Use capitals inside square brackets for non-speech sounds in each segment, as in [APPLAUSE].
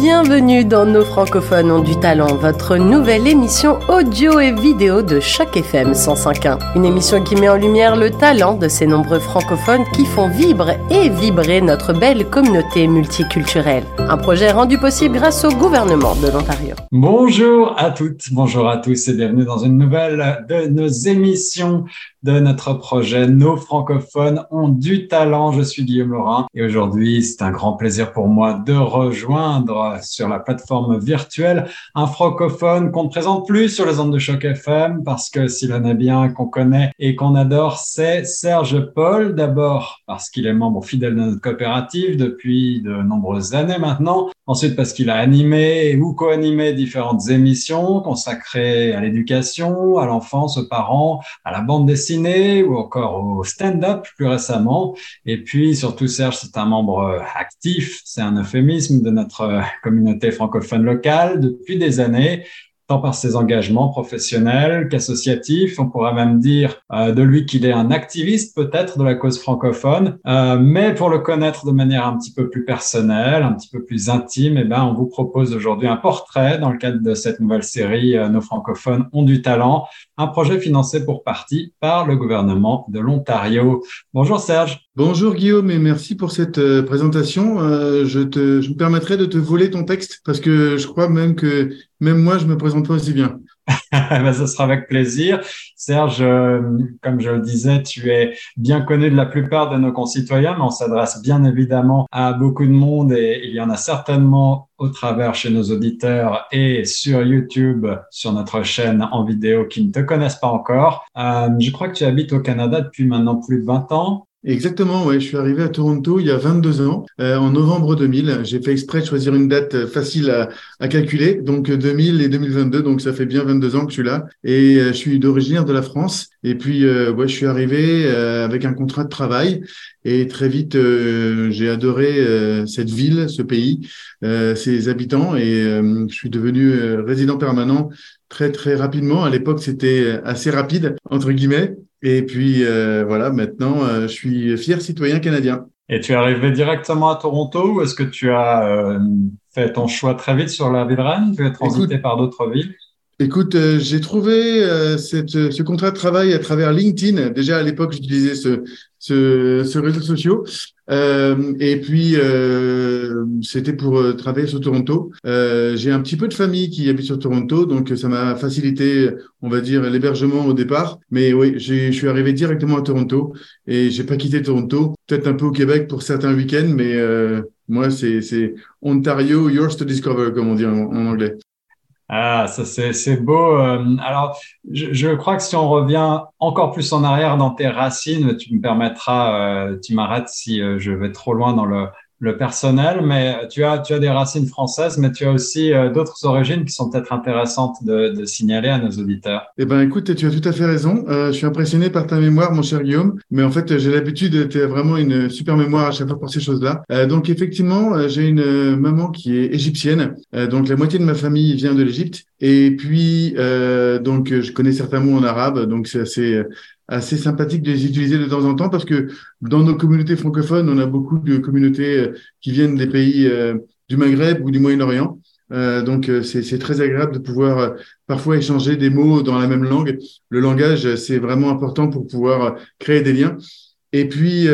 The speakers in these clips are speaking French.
Bienvenue dans Nos francophones ont du talent, votre nouvelle émission audio et vidéo de Choc FM 105.1. Une émission qui met en lumière le talent de ces nombreux francophones qui font vibrer et vibrer notre belle communauté multiculturelle. Un projet rendu possible grâce au gouvernement de l'Ontario. Bonjour à toutes, bonjour à tous et bienvenue dans une nouvelle de nos émissions de notre projet Nos francophones ont du talent. Je suis Guillaume Laurin et aujourd'hui, c'est un grand plaisir pour moi de rejoindre sur la plateforme virtuelle un francophone qu'on ne présente plus sur les ondes de choc FM parce que s'il en est bien qu'on connaît et qu'on adore, c'est Serge Paul. D'abord parce qu'il est membre fidèle de notre coopérative depuis de nombreuses années maintenant. Ensuite parce qu'il a animé ou co-animé différentes émissions consacrées à l'éducation, à l'enfance, aux parents, à la bande dessinée ou encore au stand-up plus récemment. Et puis surtout, Serge, c'est un membre euh, actif, c'est un euphémisme de notre euh, communauté francophone locale depuis des années tant par ses engagements professionnels qu'associatifs. On pourrait même dire euh, de lui qu'il est un activiste peut-être de la cause francophone. Mais pour le connaître de manière un petit peu plus personnelle, un petit peu plus intime, eh ben, on vous propose aujourd'hui un portrait dans le cadre de cette nouvelle série Nos francophones ont du talent, un projet financé pour partie par le gouvernement de l'Ontario. Bonjour Serge. Bonjour Guillaume et merci pour cette euh, présentation. Euh, je, te, je me permettrai de te voler ton texte parce que je crois même que même moi, je me présente pas aussi bien. [LAUGHS] ben, ce sera avec plaisir. Serge, euh, comme je le disais, tu es bien connu de la plupart de nos concitoyens, mais on s'adresse bien évidemment à beaucoup de monde et il y en a certainement au travers chez nos auditeurs et sur YouTube, sur notre chaîne en vidéo qui ne te connaissent pas encore. Euh, je crois que tu habites au Canada depuis maintenant plus de 20 ans. Exactement, ouais. Je suis arrivé à Toronto il y a 22 ans, euh, en novembre 2000. J'ai fait exprès de choisir une date euh, facile à, à, calculer, donc 2000 et 2022, donc ça fait bien 22 ans que je suis là. Et euh, je suis d'origine de la France. Et puis, euh, ouais, je suis arrivé avec un contrat de travail. Et très vite, j'ai adoré cette ville, ce pays, ses habitants. Et je suis devenu résident permanent très très rapidement. À l'époque, c'était assez rapide entre guillemets. Et puis euh, voilà, maintenant, euh, je suis fier citoyen canadien. Et tu es arrivé directement à Toronto ou est-ce que tu as euh, fait ton choix très vite sur la ville de Rennes Tu es transité par d'autres villes? Écoute, euh, j'ai trouvé euh, cette, ce contrat de travail à travers LinkedIn. Déjà à l'époque, j'utilisais ce, ce, ce réseau social. Euh, et puis, euh, c'était pour euh, travailler sur Toronto. j'ai un petit peu de famille qui habite sur Toronto, donc ça m'a facilité, on va dire, l'hébergement au départ. Mais oui, je suis arrivé directement à Toronto et j'ai pas quitté Toronto. Peut-être un peu au Québec pour certains week-ends, mais moi, c'est Ontario, yours to discover, comme on dit en anglais. Ah, ça c'est beau. Euh, alors, je, crois que si on revient encore plus en arrière dans tes racines, tu me permettras, euh, tu m'arrêtes si euh, je vais trop loin dans le, le personnel, mais tu as, tu as des racines françaises, mais tu as aussi euh, d'autres origines qui sont peut-être intéressantes de, de, signaler à nos auditeurs. Eh ben, écoute, tu as tout à fait raison. Euh, je suis impressionné par ta mémoire, mon cher Guillaume, mais en fait, j'ai l'habitude, tu as vraiment une super mémoire à chaque fois pour ces choses-là. Euh, donc, effectivement, euh, j'ai une euh, maman qui est égyptienne, donc la moitié de ma famille vient de l'Égypte, et puis, donc, je connais certains mots en arabe, donc c'est assez assez sympathique de les utiliser de temps en temps parce que dans nos communautés francophones, on a beaucoup de communautés euh, qui viennent des pays euh, du Maghreb ou du Moyen-Orient. Euh, donc c'est très agréable de pouvoir parfois échanger des mots dans la même langue. Le langage, c'est vraiment important pour pouvoir créer des liens. Et puis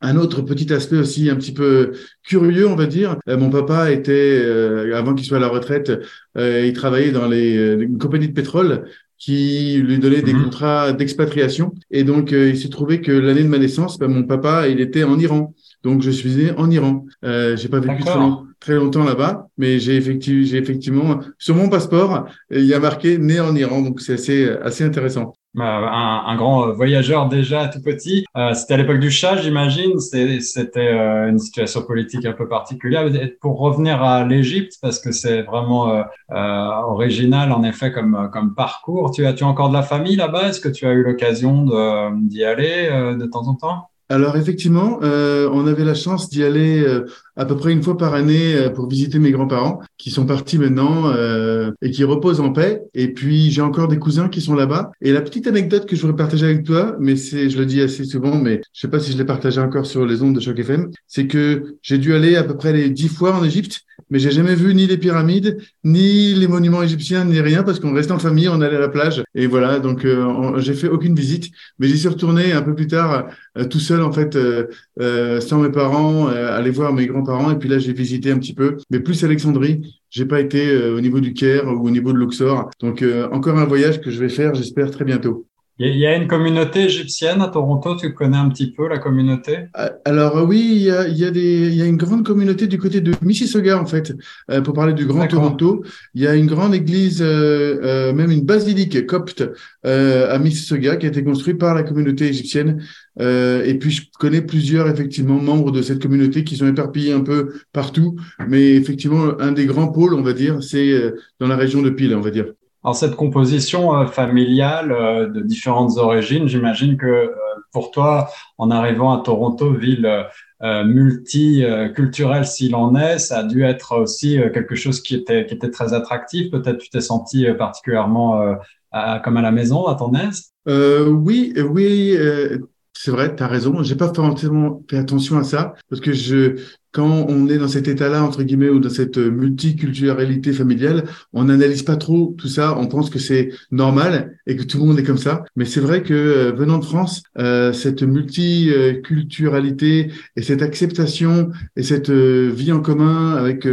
un autre petit aspect aussi un petit peu curieux, on va dire. mon papa était, avant qu'il soit à la retraite, il travaillait dans les, les compagnies de pétrole qui lui donnait des mhm. contrats d'expatriation. Et donc, euh, il s'est trouvé que l'année de ma naissance, ben, mon papa, il était en Iran. Donc, je suis né en Iran. Euh, j'ai pas vécu très, très longtemps là-bas, mais j'ai effectivement, j'ai effectivement, sur mon passeport, il y a marqué né en Iran. Donc, c'est assez, assez intéressant. Bah, un, un, grand voyageur déjà tout petit. Euh, c'était à l'époque du chat, j'imagine. C'était euh, une situation politique un peu particulière. pour revenir à l'Égypte, parce que c'est vraiment euh, euh, original en effet comme, comme parcours. Tu as, tu as encore de la famille là-bas? Est-ce que tu as eu l'occasion d'y aller de temps en temps? Alors effectivement, euh, on avait la chance d'y aller euh, à peu près une fois par année euh, pour visiter mes grands-parents qui sont partis maintenant euh, et qui reposent en paix. Et puis j'ai encore des cousins qui sont là-bas. Et la petite anecdote que je voudrais partager avec toi, mais c'est, je le dis assez souvent, mais je sais pas si je l'ai partagé encore sur les ondes de Choc FM, c'est que j'ai dû aller à peu près les dix fois en Égypte mais j'ai jamais vu ni les pyramides, ni les monuments égyptiens, ni rien, parce qu'on restait en famille, on allait à la plage, et voilà. Donc euh, j'ai fait aucune visite, mais j'y suis retourné un peu plus tard, euh, tout seul en fait, euh, euh sans mes parents, aller voir mes grands-parents, et puis là j'ai visité un petit peu, mais plus Alexandrie. J'ai pas été au niveau du Caire ou au niveau de Luxor, donc encore un voyage que je vais faire, j'espère très bientôt. Il y a une communauté égyptienne à Toronto, tu connais un petit peu la communauté? Euh, Alors oui, il y a, il y a, des, il y a une grande communauté du côté de Mississauga en fait. Euh, pour parler du Grand Toronto, il y a une grande église, euh, euh même une basilique copte euh, à Mississauga qui a été construite par la communauté égyptienne. et puis je connais plusieurs effectivement membres de cette communauté qui sont éparpillés un peu partout, mais effectivement un des grands pôles, on va dire, c'est dans la région de Peel, on va dire. Alors cette composition euh, familiale euh, de différentes origines, j'imagine que euh, pour toi, en arrivant à Toronto, ville multiculturelle s'il en est, ça a dû être aussi quelque chose qui était, qui était très attractif. Peut-être tu t'es senti particulièrement comme à la maison, à ton aise? Oui, oui. C'est vrai, tu as raison. J'ai pas forcément fait attention à ça parce que je, quand on est dans cet état-là, entre guillemets, ou dans cette multiculturalité familiale, on n'analyse pas trop tout ça. On pense que c'est normal et que tout le monde est comme ça. Mais c'est vrai que euh, venant de France, euh, cette multiculturalité et cette acceptation et cette euh, vie en commun avec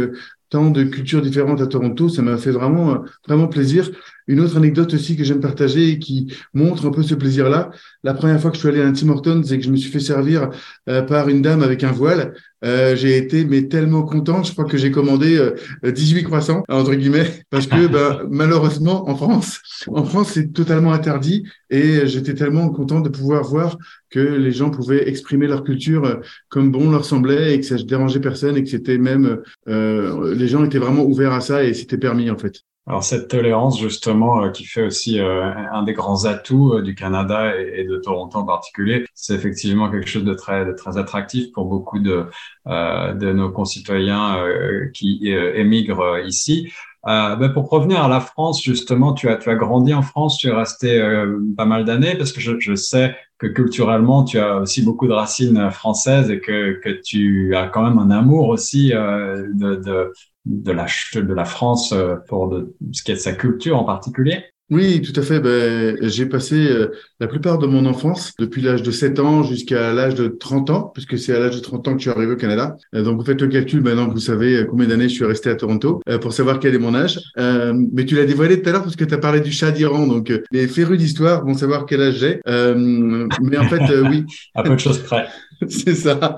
tant de cultures différentes à Toronto, ça m'a fait vraiment, vraiment plaisir. Une autre anecdote aussi que j'aime partager et qui montre un peu ce plaisir-là. La première fois que je suis allé à un Tim Hortons et que je me suis fait servir euh, par une dame avec un voile, euh, j'ai été mais tellement content. Je crois que j'ai commandé euh, 18 croissants entre guillemets parce que [LAUGHS] ben, malheureusement en France, en France c'est totalement interdit et j'étais tellement content de pouvoir voir que les gens pouvaient exprimer leur culture euh, comme bon leur semblait et que ça ne dérangeait personne et que c'était même euh, les gens étaient vraiment ouverts à ça et c'était permis en fait. Alors cette tolérance justement euh, qui fait aussi euh, un des grands atouts euh, du Canada et, de Toronto en particulier, c'est effectivement quelque chose de très de très attractif pour beaucoup de de nos concitoyens qui émigrent ici. Ben pour revenir à la France, justement, tu as, tu as grandi en France, tu es resté pas mal d'années parce que je, je, sais que culturellement, tu as aussi beaucoup de racines françaises et que, que tu as quand même un amour aussi de, de, de la, de la France euh, pour de, ce qui est de sa culture en particulier oui, tout à fait. Ben, j'ai passé euh, la plupart de mon enfance, depuis l'âge de 7 ans jusqu'à l'âge de 30 ans, puisque c'est à l'âge de 30 ans que je suis arrivé au Canada. Euh, donc, vous faites le calcul maintenant vous savez combien d'années je suis resté à Toronto, pour savoir quel est mon âge. mais tu l'as dévoilé tout à l'heure parce que tu as parlé du chat d'Iran. Donc, les férus d'histoire vont savoir quel âge j'ai. mais en fait, oui. [LAUGHS] à peu de choses près. [LAUGHS] c'est ça.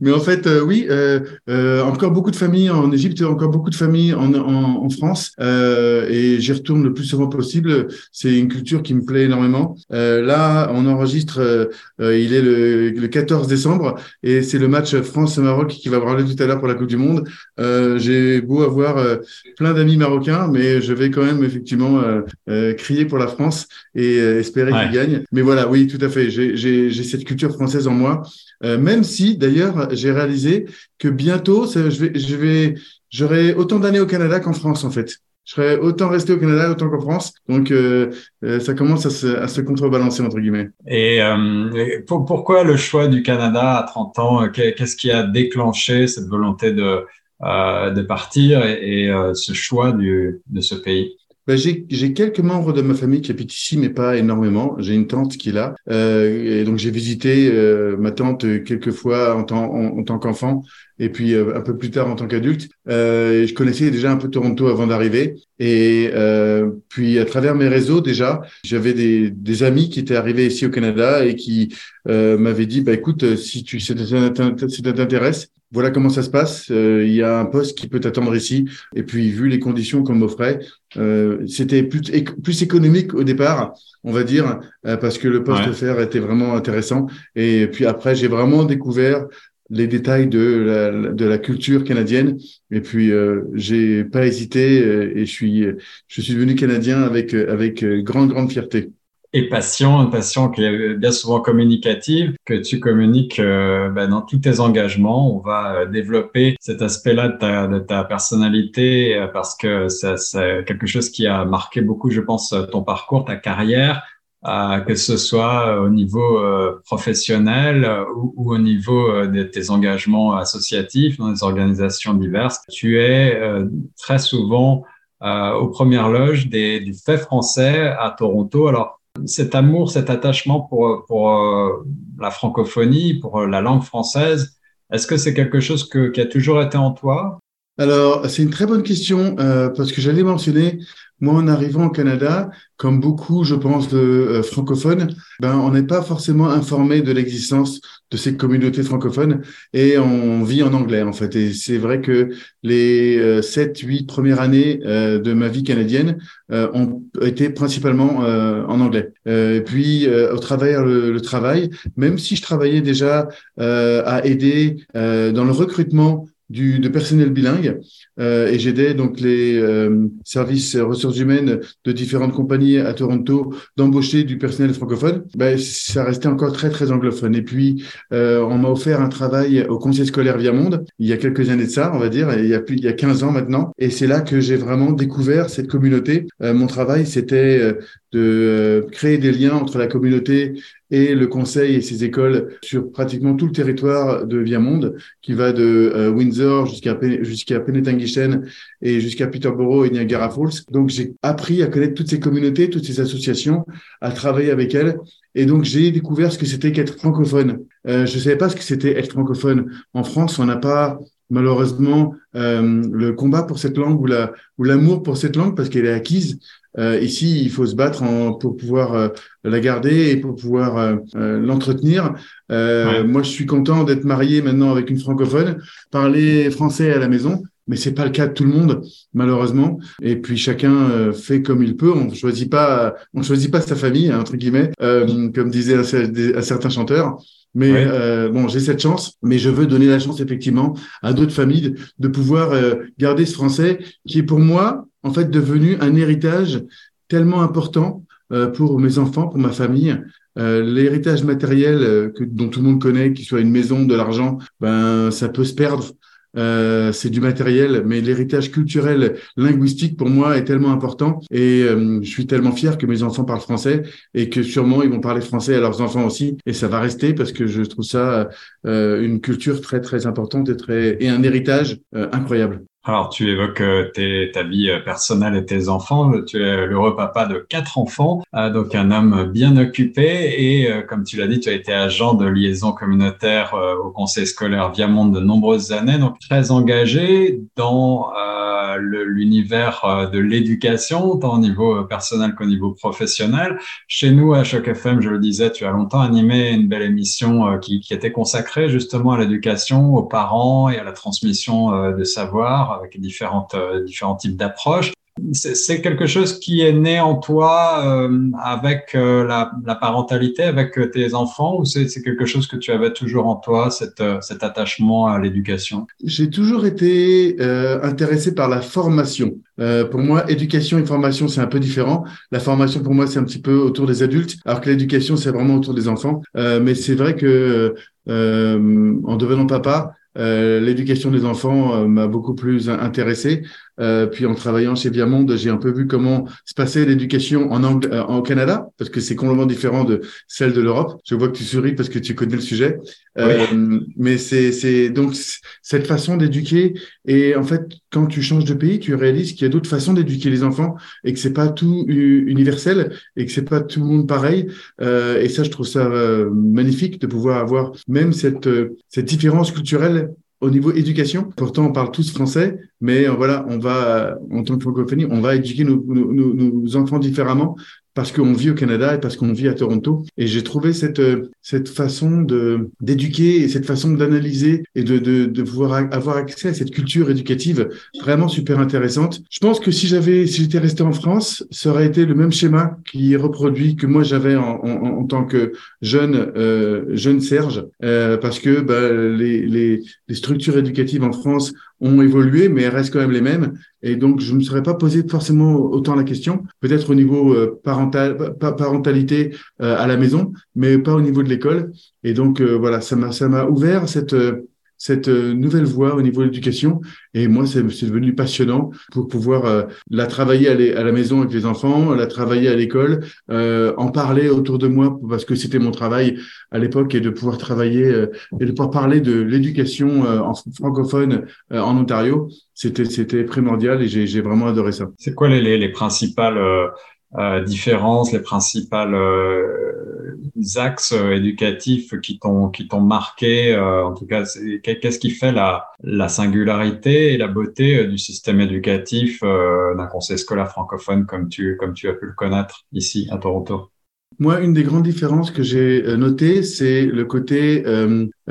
Mais en fait, euh, oui, euh, euh, encore beaucoup de familles en Égypte, encore beaucoup de familles en, en, en France, euh, et j'y retourne le plus souvent possible. C'est une culture qui me plaît énormément. Euh, là, on enregistre, euh, il est le, le, 14 décembre, et c'est le match France-Maroc qui va avoir lieu tout à l'heure pour la Coupe du Monde. J'ai beau avoir plein d'amis marocains, mais je vais quand même effectivement crier pour la France et espérer qu'il gagne. Mais voilà, oui, tout à fait. J'ai cette culture française en moi. Euh, même si, d'ailleurs, j'ai réalisé que bientôt, je vais, je vais, j'aurai autant d'années au Canada qu'en France, en fait. Je serai autant resté au Canada autant qu'en France. Donc, euh, euh, ça commence à se, à se, contrebalancer, entre guillemets. Et pourquoi le choix du Canada à 30 ans? Qu'est-ce qui a déclenché cette volonté de, de partir et, et ce choix du, de ce pays? Ben, j'ai, quelques membres de ma famille qui habitent ici, mais pas énormément. J'ai une tante qui est là. Euh, et donc, j'ai visité euh, ma tante quelques fois en, tant, en, tant qu'enfant et puis euh, un peu plus tard en tant qu'adulte. Euh, je connaissais déjà un peu Toronto avant d'arriver. Et euh, puis, à travers mes réseaux, déjà, j'avais des, des amis qui étaient arrivés ici au Canada et qui m'avaient dit, bah, écoute, si tu si ça t'intéresse, voilà comment ça se passe. Euh, il y a un poste qui peut t'attendre ici. Et puis, vu les conditions qu'on m'offrait, euh, c'était plus, plus économique au départ, on va dire, euh, parce que le poste offert était vraiment intéressant. Et puis après, j'ai vraiment découvert les détails de la, de la culture canadienne. Et puis, euh, j'ai pas hésité et je suis, je suis devenu canadien avec, avec grande, grande fierté. Et passion, une passion qui est bien souvent communicative, que tu communiques euh, ben, dans tous tes engagements. On va euh, développer cet aspect-là de ta, de ta personnalité euh, parce que c'est quelque chose qui a marqué beaucoup, je pense, ton parcours, ta carrière. que ce soit au niveau professionnel ou, ou, au niveau de tes engagements associatifs dans des organisations diverses. Tu es très souvent aux premières loges des, du fait français à Toronto. Alors, cet amour, cet attachement pour, pour euh, la francophonie, pour euh, la langue française, est-ce que c'est quelque chose que, qui a toujours été en toi? Alors, c'est une très bonne question euh, parce que j'allais mentionner moi, en arrivant au Canada, comme beaucoup, je pense, de euh, francophones, ben, on n'est pas forcément informé de l'existence de ces communautés francophones et on vit en anglais, en fait. Et c'est vrai que les euh, sept, huit premières années euh, de ma vie canadienne ont été principalement en anglais. et puis, au travers le, travail, même si je travaillais déjà à aider dans le recrutement du, de personnel bilingue euh, et j'aidais donc les euh, services ressources humaines de différentes compagnies à Toronto d'embaucher du personnel francophone. Ben, ça restait encore très très anglophone. Et puis euh, on m'a offert un travail au conseil scolaire Via Monde il y a quelques années de ça, on va dire, il y a plus il y a 15 ans maintenant. Et c'est là que j'ai vraiment découvert cette communauté. Euh, mon travail c'était euh, de créer des liens entre la communauté et le conseil et ses écoles sur pratiquement tout le territoire de Viamonde, qui va de euh, Windsor jusqu'à jusqu'à Penetanguishene et jusqu'à Peterborough et Niagara Falls. Donc j'ai appris à connaître toutes ces communautés, toutes ces associations, à travailler avec elles. Et donc j'ai découvert ce que c'était qu'être francophone. Euh, je ne savais pas ce que c'était être francophone. En France, on n'a pas malheureusement euh, le combat pour cette langue ou la ou l'amour pour cette langue parce qu'elle est acquise. Euh, ici, il faut se battre en, pour pouvoir euh, la garder et pour pouvoir euh, euh, l'entretenir. Moi, je suis content d'être marié maintenant avec une francophone, parler français à la maison, mais c'est pas le cas de tout le monde, malheureusement. Et puis chacun fait comme il peut. On choisit pas, on choisit pas sa famille entre guillemets, comme disait un, certain chanteur. Mais euh, bon, j'ai cette chance, mais je veux donner la chance effectivement à d'autres familles de pouvoir euh, garder ce français qui est pour moi en fait devenu un héritage tellement important euh, pour mes enfants, pour ma famille. L'héritage matériel que, dont tout le monde connaît, qu'il soit une maison, de l'argent, ben ça peut se perdre. Euh, c'est du matériel, mais l'héritage culturel, linguistique pour moi est tellement important et euh, je suis tellement fier que mes enfants parlent français et que sûrement ils vont parler français à leurs enfants aussi et ça va rester parce que je trouve ça euh, une culture très très importante et très et un héritage incroyable. Alors, tu évoques euh, tes, ta vie euh, personnelle et tes enfants. Tu es l'heureux papa de quatre enfants, euh, donc un homme bien occupé. Et comme tu l'as dit, tu as été agent de liaison communautaire au conseil scolaire Viamonde de nombreuses années, donc très engagé dans l'univers de l'éducation, tant au niveau personnel qu'au niveau professionnel. Chez nous, à Choc FM, je le disais, tu as longtemps animé une belle émission qui, qui était consacrée justement à l'éducation, aux parents et à la transmission de savoir avec euh, différents types d'approches. C'est quelque chose qui est né en toi euh, avec euh, la, la, parentalité, avec tes enfants, ou c'est quelque chose que tu avais toujours en toi, cet, cet attachement à l'éducation? J'ai toujours été intéressé par la formation. pour moi, éducation et formation, c'est un peu différent. La formation, pour moi, c'est un petit peu autour des adultes, alors que l'éducation, c'est vraiment autour des enfants. mais c'est vrai que en devenant papa, euh, l'éducation des enfants euh, m'a beaucoup plus intéressé. Euh, puis en travaillant chez Viamonde, j'ai un peu vu comment se passait l'éducation en anglais, euh, en Canada, parce que c'est complètement différent de celle de l'Europe. Je vois que tu souris parce que tu connais le sujet. Euh, mais c'est, c'est donc cette façon d'éduquer. Et en fait, quand tu changes de pays, tu réalises qu'il y a d'autres façons d'éduquer les enfants et que c'est pas tout universel et que c'est pas tout le monde pareil. Euh, et ça, je trouve ça magnifique de pouvoir avoir même cette cette différence culturelle au niveau éducation, pourtant on parle tous français, mais euh, voilà, on va, en tant que francophonie, on va éduquer nos, nos enfants différemment parce qu'on vit au Canada et parce qu'on vit à Toronto. Et j'ai trouvé cette cette façon de d'éduquer et cette façon d'analyser et de, de de pouvoir avoir accès à cette culture éducative vraiment super intéressante. Je pense que si j'avais si j'étais resté en France, ça aurait été le même schéma qui est reproduit que moi j'avais en, en, en, tant que jeune euh, jeune Serge, euh, parce que bah, les, les les structures éducatives en France ont évolué, mais elles restent quand même les mêmes. Et donc, je ne me serais pas posé forcément autant la question. Peut-être au niveau euh, parent parentalité à la maison, mais pas au niveau de l'école. Et donc voilà, ça m'a ça m'a ouvert cette cette euh, nouvelle voie au niveau de l'éducation. Et moi, c'est devenu passionnant pour pouvoir euh, la travailler à, la maison avec les enfants, la travailler à l'école, euh, en parler autour de moi parce que c'était mon travail à l'époque et de pouvoir travailler et de pouvoir parler de l'éducation en francophone en Ontario. C'était primordial et j'ai vraiment adoré ça. C'est quoi les, les, les principales euh, différences, les principales euh, axes euh, éducatifs qui t'ont qui t'ont marqué. en tout cas, qu'est-ce qui fait la la singularité et la beauté du système éducatif d'un conseil scolaire francophone comme tu comme tu as pu le connaître ici à Toronto? Moi, une des grandes différences que j'ai notées, c'est le côté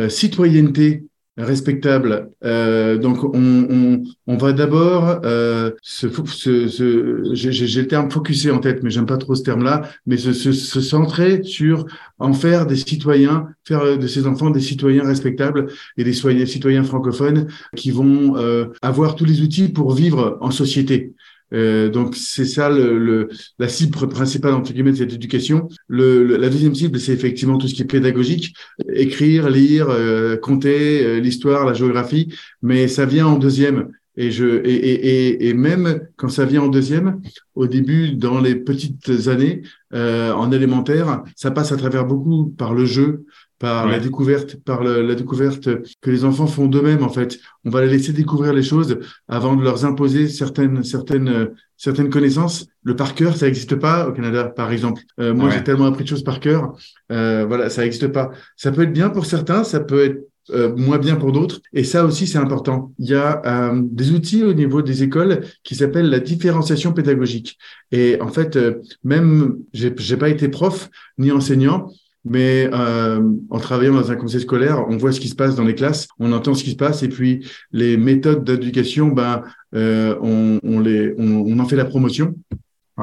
citoyenneté respectable. Euh, donc, on, on, on va d'abord euh, se, se, se j'ai le terme focuser en tête, mais j'aime pas trop ce terme-là, mais se, se, se, centrer sur en faire des citoyens, faire de ces enfants des citoyens respectables et des citoyens francophones qui vont euh, avoir tous les outils pour vivre en société. Euh, donc c'est ça le, le, la cible principale entre guillemets de cette éducation. Le, la deuxième cible, c'est effectivement tout ce qui est pédagogique, écrire, lire, euh, compter, euh, l'histoire, la géographie, mais ça vient en deuxième. Et, je, et, et, et, même quand ça vient en deuxième, au début, dans les petites années, en élémentaire, ça passe à travers beaucoup par le jeu, par la découverte, par la découverte que les enfants font d'eux-mêmes en fait. On va les laisser découvrir les choses avant de leur imposer certaines certaines certaines connaissances. Le par cœur, ça n'existe pas au Canada, par exemple. Euh, moi, j'ai tellement appris de choses par cœur. Euh, voilà, ça n'existe pas. Ça peut être bien pour certains, ça peut être euh, moins bien pour d'autres. Et ça aussi, c'est important. Il y a euh, des outils au niveau des écoles qui s'appellent la différenciation pédagogique. Et en fait, euh, même, j'ai pas été prof ni enseignant, mais euh, en travaillant dans un conseil scolaire, on voit ce qui se passe dans les classes, on entend ce qui se passe, et puis les méthodes d'éducation, ben, euh, on, on, les, on, on, en fait la promotion.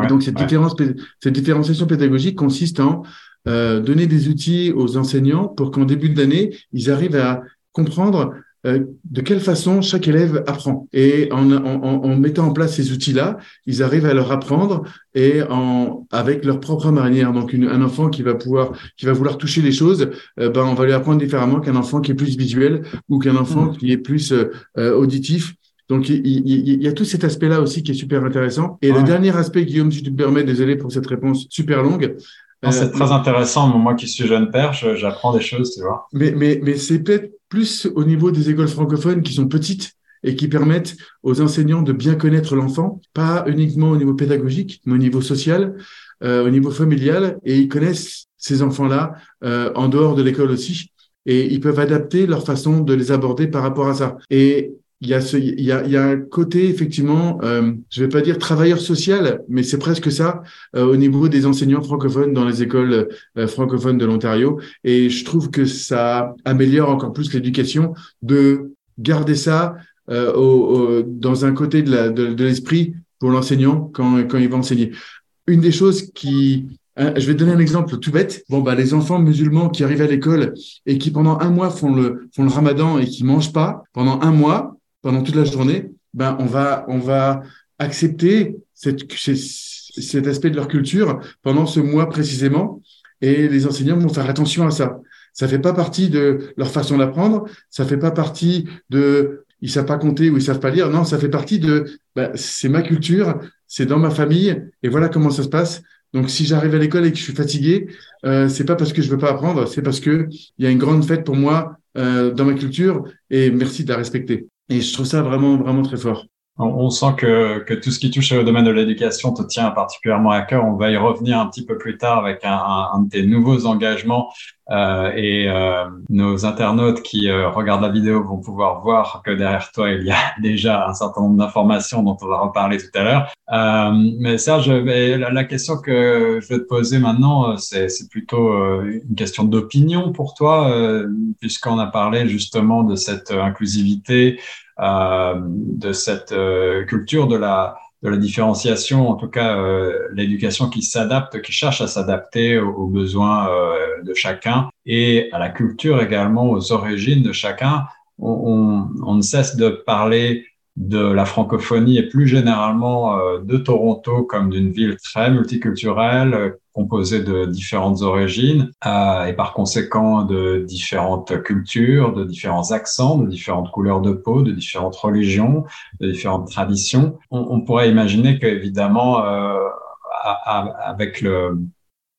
et donc cette, différence, cette différenciation pédagogique consiste en euh, donner des outils aux enseignants pour qu'en début d'année, ils arrivent à comprendre euh, de quelle façon chaque élève apprend. Et en, en, en mettant en place ces outils-là, ils arrivent à leur apprendre et en, avec leur propre manière. Donc, une, un enfant qui va pouvoir, qui va vouloir toucher les choses, euh, ben, on va lui apprendre différemment qu'un enfant qui est plus visuel ou qu'un enfant mmh. qui est plus euh, auditif. Donc, il, il, y a tout cet aspect-là aussi qui est super intéressant. Et le dernier aspect, Guillaume, si tu me permets, désolé pour cette réponse super longue, c'est très intéressant. Moi qui suis jeune père, j'apprends des choses, tu vois. Mais, mais, mais c'est peut-être plus au niveau des écoles francophones qui sont petites et qui permettent aux enseignants de bien connaître l'enfant, pas uniquement au niveau pédagogique, mais au niveau social, euh, au niveau familial, et ils connaissent ces enfants-là euh, en dehors de l'école aussi, et ils peuvent adapter leur façon de les aborder par rapport à ça. Et il y a ce, il y a, il y a un côté effectivement, euh, je vais pas dire travailleur social, mais c'est presque ça euh, au niveau des enseignants francophones dans les écoles euh, francophones de l'Ontario. Et je trouve que ça améliore encore plus l'éducation de garder ça euh, au, dans un côté de, la, de l'esprit pour l'enseignant quand, quand il va enseigner. Une des choses qui hein, je vais donner un exemple tout bête. Bon, bah, les enfants musulmans qui arrivent à l'école et qui pendant un mois font le, font le ramadan et qui mangent pas, pendant un mois, pendant toute la journée, ben on va on va accepter cette, cet aspect de leur culture pendant ce mois précisément, et les enseignants vont faire attention à ça. Ça fait pas partie de leur façon d'apprendre, ça fait pas partie de ils savent pas compter ou ils savent pas lire. Non, ça fait partie de ben, c'est ma culture, c'est dans ma famille, et voilà comment ça se passe. Donc, si j'arrive à l'école et que je suis fatigué, euh, c'est pas parce que je veux pas apprendre, c'est parce que il y a une grande fête pour moi euh, dans ma culture et merci de la respecter. Et je trouve ça vraiment, vraiment très fort. On sent que, que tout ce qui touche au domaine de l'éducation te tient particulièrement à cœur. On va y revenir un petit peu plus tard avec un, un, de tes nouveaux engagements. Euh, et euh, nos internautes qui euh, regardent la vidéo vont pouvoir voir que derrière toi, il y a [LAUGHS] déjà un certain nombre d'informations dont on va reparler tout à l'heure. Euh, mais Serge, la, la, question que je vais te poser maintenant, c'est plutôt une question d'opinion pour toi, puisqu'on a parlé justement de cette inclusivité, euh, de cette euh, culture de la de la différenciation, en tout cas euh, l'éducation qui s'adapte, qui cherche à s'adapter aux, besoins de chacun et à la culture également, aux origines de chacun. On ne cesse de parler de la francophonie et plus généralement de Toronto comme d'une ville très multiculturelle, composée de différentes origines et par conséquent de différentes cultures, de différents accents, de différentes couleurs de peau, de différentes religions, de différentes traditions. On, pourrait imaginer qu'évidemment, avec le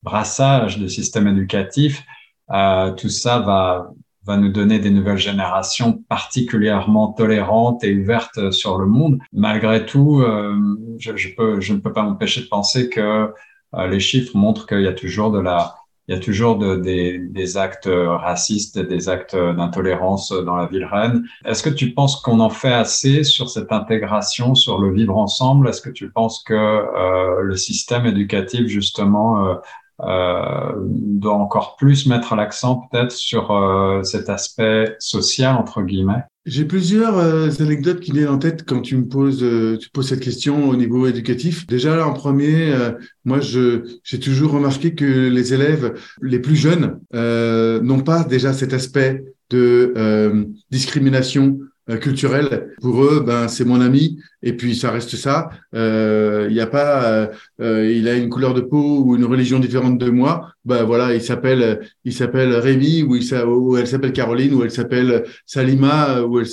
brassage de systèmes éducatifs, euh, tout ça va, va nous donner des nouvelles générations particulièrement tolérantes et ouvertes sur le monde. Malgré tout, euh, je, ne peux pas m'empêcher de penser que euh, les chiffres montrent qu'il y a toujours de la il y a toujours de, des, actes racistes, des actes d'intolérance dans la ville reine. Est-ce que tu penses qu'on en fait assez sur cette intégration, sur le vivre ensemble? Est-ce que tu penses que euh, le système éducatif, justement, euh, doit encore plus mettre l'accent peut-être sur euh, cet aspect social entre guillemets. J'ai plusieurs euh, anecdotes qui viennent en tête quand tu me poses, tu poses cette question au niveau éducatif. Déjà en premier, moi, je j'ai toujours remarqué que les élèves les plus jeunes n'ont pas déjà cet aspect de discrimination culturelle. Pour eux, ben c'est mon ami, et puis ça reste ça. Euh, il n'y a pas, euh, euh, il a une couleur de peau ou une religion différente de moi. Ben voilà, il s'appelle, il s'appelle Rémi ou, il, ou elle s'appelle Caroline ou elle s'appelle Salima ou elle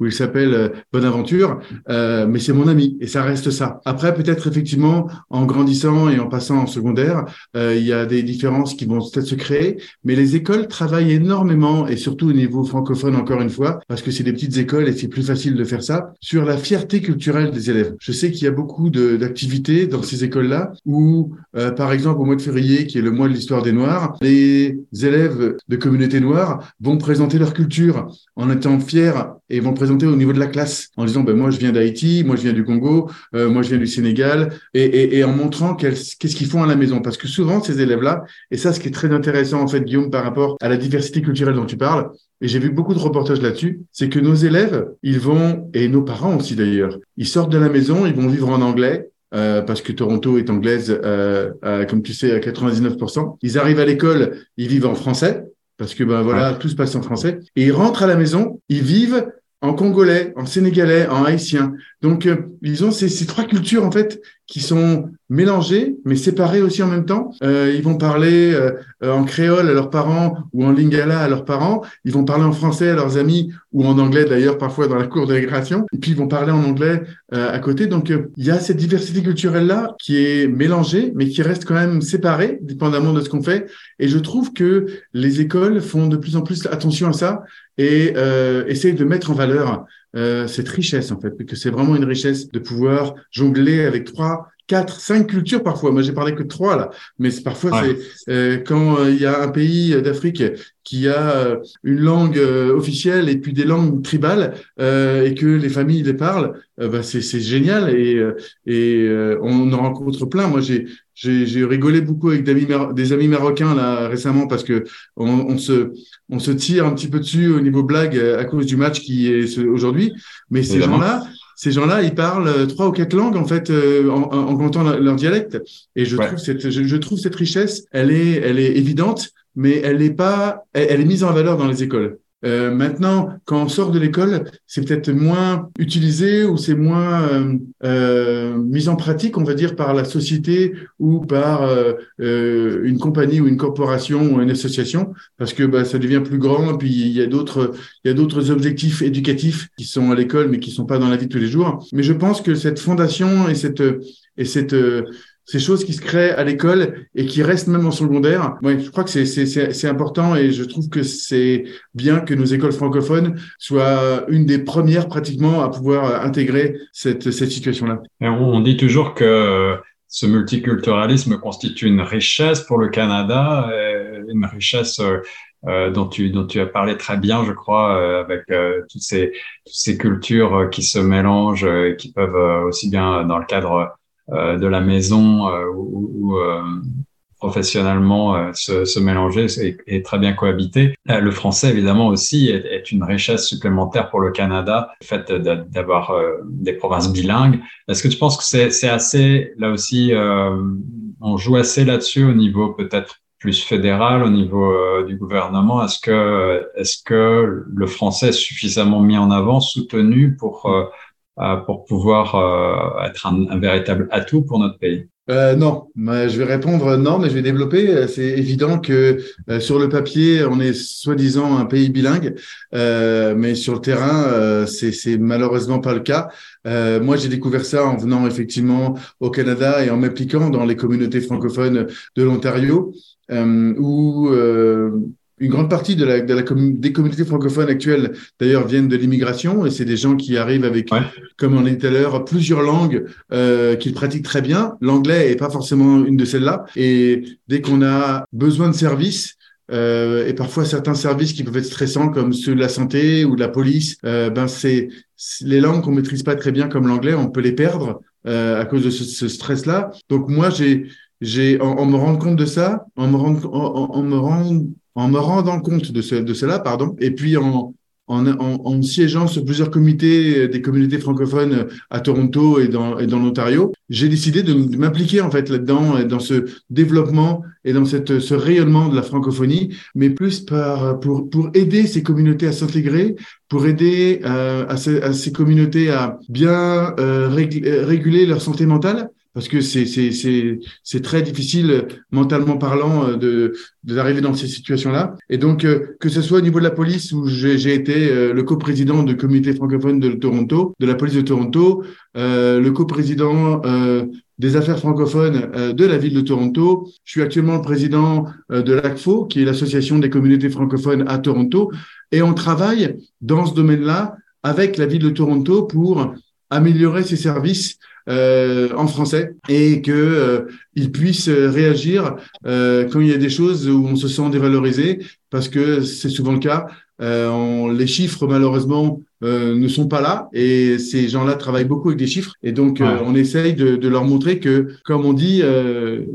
il s'appelle Bonaventure. Euh, mais c'est mon ami et ça reste ça. Après, peut-être effectivement, en grandissant et en passant en secondaire, euh, il y a des différences qui vont peut-être se créer. Mais les écoles travaillent énormément et surtout au niveau francophone encore une fois, parce que c'est des petites écoles et c'est plus facile de faire ça sur la fierté que des élèves. Je sais qu'il y a beaucoup d'activités dans ces écoles-là où, euh, par exemple, au mois de février, qui est le mois de l'histoire des Noirs, les élèves de communautés noires vont présenter leur culture en étant fiers et vont présenter au niveau de la classe en disant ben moi je viens d'Haïti, moi je viens du Congo, euh, moi je viens du Sénégal et, et, et en montrant qu'est-ce qu'ils font à la maison parce que souvent ces élèves-là et ça ce qui est très intéressant en fait Guillaume par rapport à la diversité culturelle dont tu parles et j'ai vu beaucoup de reportages là-dessus, c'est que nos élèves, ils vont, et nos parents aussi d'ailleurs, ils sortent de la maison, ils vont vivre en anglais, euh, parce que Toronto est anglaise, euh, comme tu sais, à 99%. Ils arrivent à l'école, ils vivent en français, parce que ben voilà, tout se passe en français. Et ils rentrent à la maison, ils vivent en congolais, en sénégalais, en haïtien. Donc, euh, ils ont ces, trois cultures, en fait, qui sont mélangées, mais séparées aussi en même temps. Euh, ils vont parler euh, en créole à leurs parents ou en lingala à leurs parents. Ils vont parler en français à leurs amis ou en anglais, d'ailleurs, parfois dans la cour de récréation. Et puis, ils vont parler en anglais à côté. Donc, il y a cette diversité culturelle-là qui est mélangée, mais qui reste quand même séparée, dépendamment de ce qu'on fait. Et je trouve que les écoles font de plus en plus attention à ça et euh, essayent de mettre en valeur euh, cette richesse en fait, que c'est vraiment une richesse de pouvoir jongler avec trois, quatre, cinq cultures parfois. Moi, j'ai parlé que de trois là, mais parfois c'est euh, quand euh, il y a un pays d'Afrique qui a euh, une langue officielle et puis des langues tribales et que les familles les parlent, bah, c'est génial et et on en rencontre plein. Moi, j'ai j'ai rigolé beaucoup avec des amis, des amis marocains là récemment parce que on, on, se on se tire un petit peu dessus au niveau blague à cause du match qui est aujourd'hui. Mais ces gens-là, ces gens-là, ils parlent euh, trois ou quatre langues en fait euh, en, en, comptant leur, dialecte. Et je trouve cette je, je, trouve cette richesse, elle est elle est évidente, mais elle n'est pas elle, est mise en valeur dans les écoles. Euh, maintenant, quand on sort de l'école, c'est peut-être moins utilisé ou c'est moins euh, euh, mis en pratique, on va dire, par la société ou par euh, euh, une compagnie ou une corporation ou une association, parce que bah, ça devient plus grand. Puis il y a d'autres, il y a d'autres objectifs éducatifs qui sont à l'école, mais qui sont pas dans la vie de tous les jours. Mais je pense que cette fondation et cette et cette ces choses qui se créent à l'école et qui restent même en secondaire. Ouais, je crois que c'est important et je trouve que c'est bien que nos écoles francophones soient une des premières pratiquement à pouvoir intégrer cette, cette situation-là. On dit toujours que ce multiculturalisme constitue une richesse pour le Canada, une richesse euh, dont, tu, dont tu as parlé très bien, je crois, euh, avec euh, toutes, ces, toutes ces cultures qui se mélangent et qui peuvent aussi bien dans le cadre euh, de la maison euh, ou, euh, professionnellement se, se, mélanger et, très bien cohabiter. Le français, évidemment, aussi est, est, une richesse supplémentaire pour le Canada, le fait d'avoir des provinces bilingues. Est-ce que tu penses que c'est assez, là aussi, on joue assez là-dessus au niveau peut-être plus fédéral, au niveau du gouvernement? Est-ce que, est que le français est suffisamment mis en avant, soutenu pour pour pouvoir être un, véritable atout pour notre pays euh, non, je vais répondre non, mais je vais développer. C'est évident que euh, sur le papier, on est soi-disant un pays bilingue, euh, mais sur le terrain, euh, c'est malheureusement pas le cas. Euh, moi, j'ai découvert ça en venant effectivement au Canada et en m'impliquant dans les communautés francophones de l'Ontario, où une grande partie de la, de la des communautés francophones actuelles, d'ailleurs, viennent de l'immigration et c'est des gens qui arrivent avec, comme on dit tout à l'heure, plusieurs langues euh, qu'ils pratiquent très bien. L'anglais est pas forcément une de celles-là. Et dès qu'on a besoin de services, euh, et parfois certains services qui peuvent être stressants comme ceux de la santé ou de la police, euh, ben c'est les langues qu'on maîtrise pas très bien comme l'anglais, on peut les perdre euh, à cause de ce, ce stress-là. Donc moi j'ai j'ai en, en, me rendant compte de ça, en me rend, en, en me rend, en me rendant compte de, ce, de cela, pardon, et puis en, en, en, siégeant sur plusieurs comités des communautés francophones à Toronto et dans, dans l'Ontario, j'ai décidé de, m'impliquer en fait là-dedans, dans ce développement et dans cette, ce rayonnement de la francophonie, mais plus par, pour, pour aider ces communautés à s'intégrer, pour aider euh, à, ces, à, ces, communautés à bien euh, réguler leur santé mentale, parce que c'est très difficile mentalement parlant euh, de d'arriver dans ces situations-là. Et donc euh, que ce soit au niveau de la police où j'ai été euh, le coprésident de communauté francophone de Toronto, de la police de Toronto, euh, le coprésident des affaires francophones de la ville de Toronto. Je suis actuellement le président de l'ACFO, qui est l'association des communautés francophones à Toronto, et on travaille dans ce domaine-là avec la ville de Toronto pour améliorer ses services euh, en français et que euh, ils puissent réagir euh, quand il y a des choses où on se sent dévalorisé parce que c'est souvent le cas. On, les chiffres malheureusement ne sont pas là. Et ces gens-là travaillent beaucoup avec des chiffres. Et donc on essaye de, de, leur montrer que comme on dit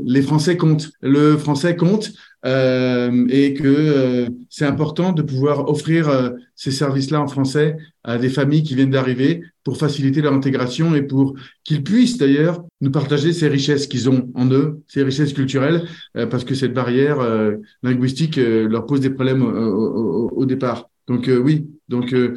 les Français comptent. Le français compte euh, et que euh, c'est important de pouvoir offrir euh, ces services-là en français à des familles qui viennent d'arriver pour faciliter leur intégration et pour qu'ils puissent d'ailleurs nous partager ces richesses qu'ils ont en eux, ces richesses culturelles, parce que cette barrière linguistique leur pose des problèmes au, au, départ. Donc oui, donc il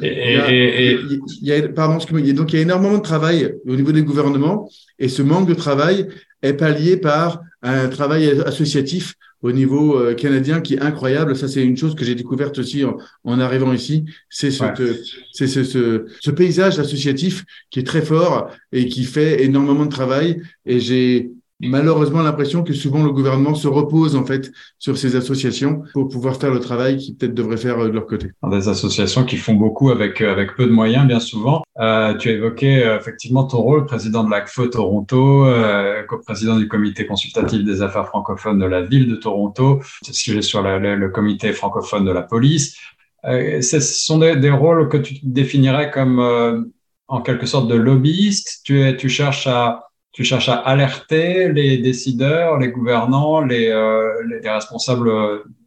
y, a, pardon, donc il y a énormément de travail au niveau des gouvernements et ce manque de travail est pallié par un travail associatif au niveau euh, canadien qui est incroyable. Ça, c'est une chose que j'ai découverte aussi en, en, arrivant ici. C'est ce, c'est ce, ce, ce, paysage associatif qui est très fort et qui fait énormément de travail. Et j'ai malheureusement l'impression que souvent le gouvernement se repose en fait sur ces associations pour pouvoir faire le travail qu'ils peut-être devraient faire euh, de leur côté. Des associations qui font beaucoup avec euh, avec peu de moyens bien souvent. Euh, tu as évoqué euh, effectivement ton rôle, président de l'ACFO Toronto, euh, co-président du comité consultatif des affaires francophones de la ville de Toronto, siégé sur la, le comité francophone de la police. ce sont des, des, rôles que tu définirais comme en quelque sorte de lobbyiste. Tu, tu cherches à tu cherches à alerter les décideurs, les gouvernants, les, euh, les responsables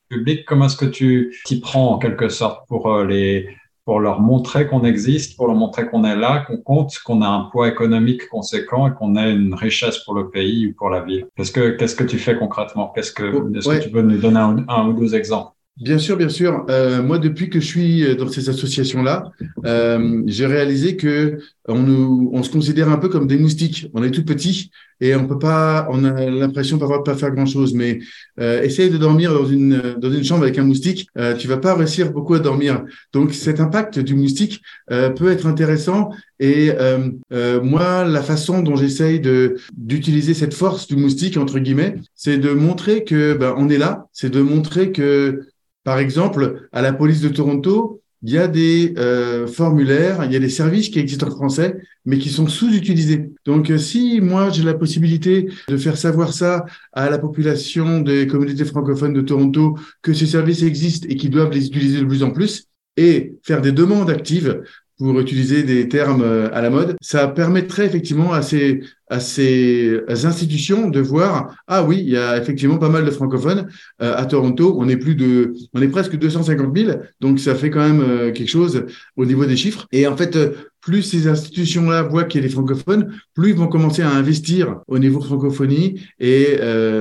publics. Comment est-ce que tu t'y prends en quelque sorte pour euh, les pour leur montrer qu'on existe, pour leur montrer qu'on est là, qu'on compte, qu'on a un poids économique conséquent et qu'on a une richesse pour le pays ou pour la ville? Qu'est-ce que qu'est-ce que tu fais concrètement? Qu'est-ce que est-ce que tu peux nous donner un ou deux exemples? Bien sûr, bien sûr. Euh, moi, depuis que je suis dans ces associations-là, euh, j'ai réalisé que on, nous, on se considère un peu comme des moustiques. On est tout petit et on peut pas, on a l'impression de pas faire grand-chose. Mais euh, essaye de dormir dans une dans une chambre avec un moustique, euh, tu vas pas réussir beaucoup à dormir. Donc, cet impact du moustique euh, peut être intéressant. Et euh, euh, moi, la façon dont j'essaye de d'utiliser cette force du moustique entre guillemets, c'est de montrer que ben, on est là. C'est de montrer que par exemple, à la police de Toronto, il y a des euh, formulaires, il y a des services qui existent en français, mais qui sont sous-utilisés. Donc, euh, si moi j'ai la possibilité de faire savoir ça à la population des communautés francophones de Toronto, que ces services existent et qu'ils doivent les utiliser de plus en plus, et faire des demandes actives pour utiliser des termes euh, à la mode, ça permettrait effectivement à ces, à ces institutions de voir ah oui il y a effectivement pas mal de francophones euh, à Toronto. On est plus de on est presque 250 000 donc ça fait quand même euh, quelque chose au niveau des chiffres. Et en fait plus ces institutions là voient qu'il y a des francophones plus ils vont commencer à investir au niveau francophonie et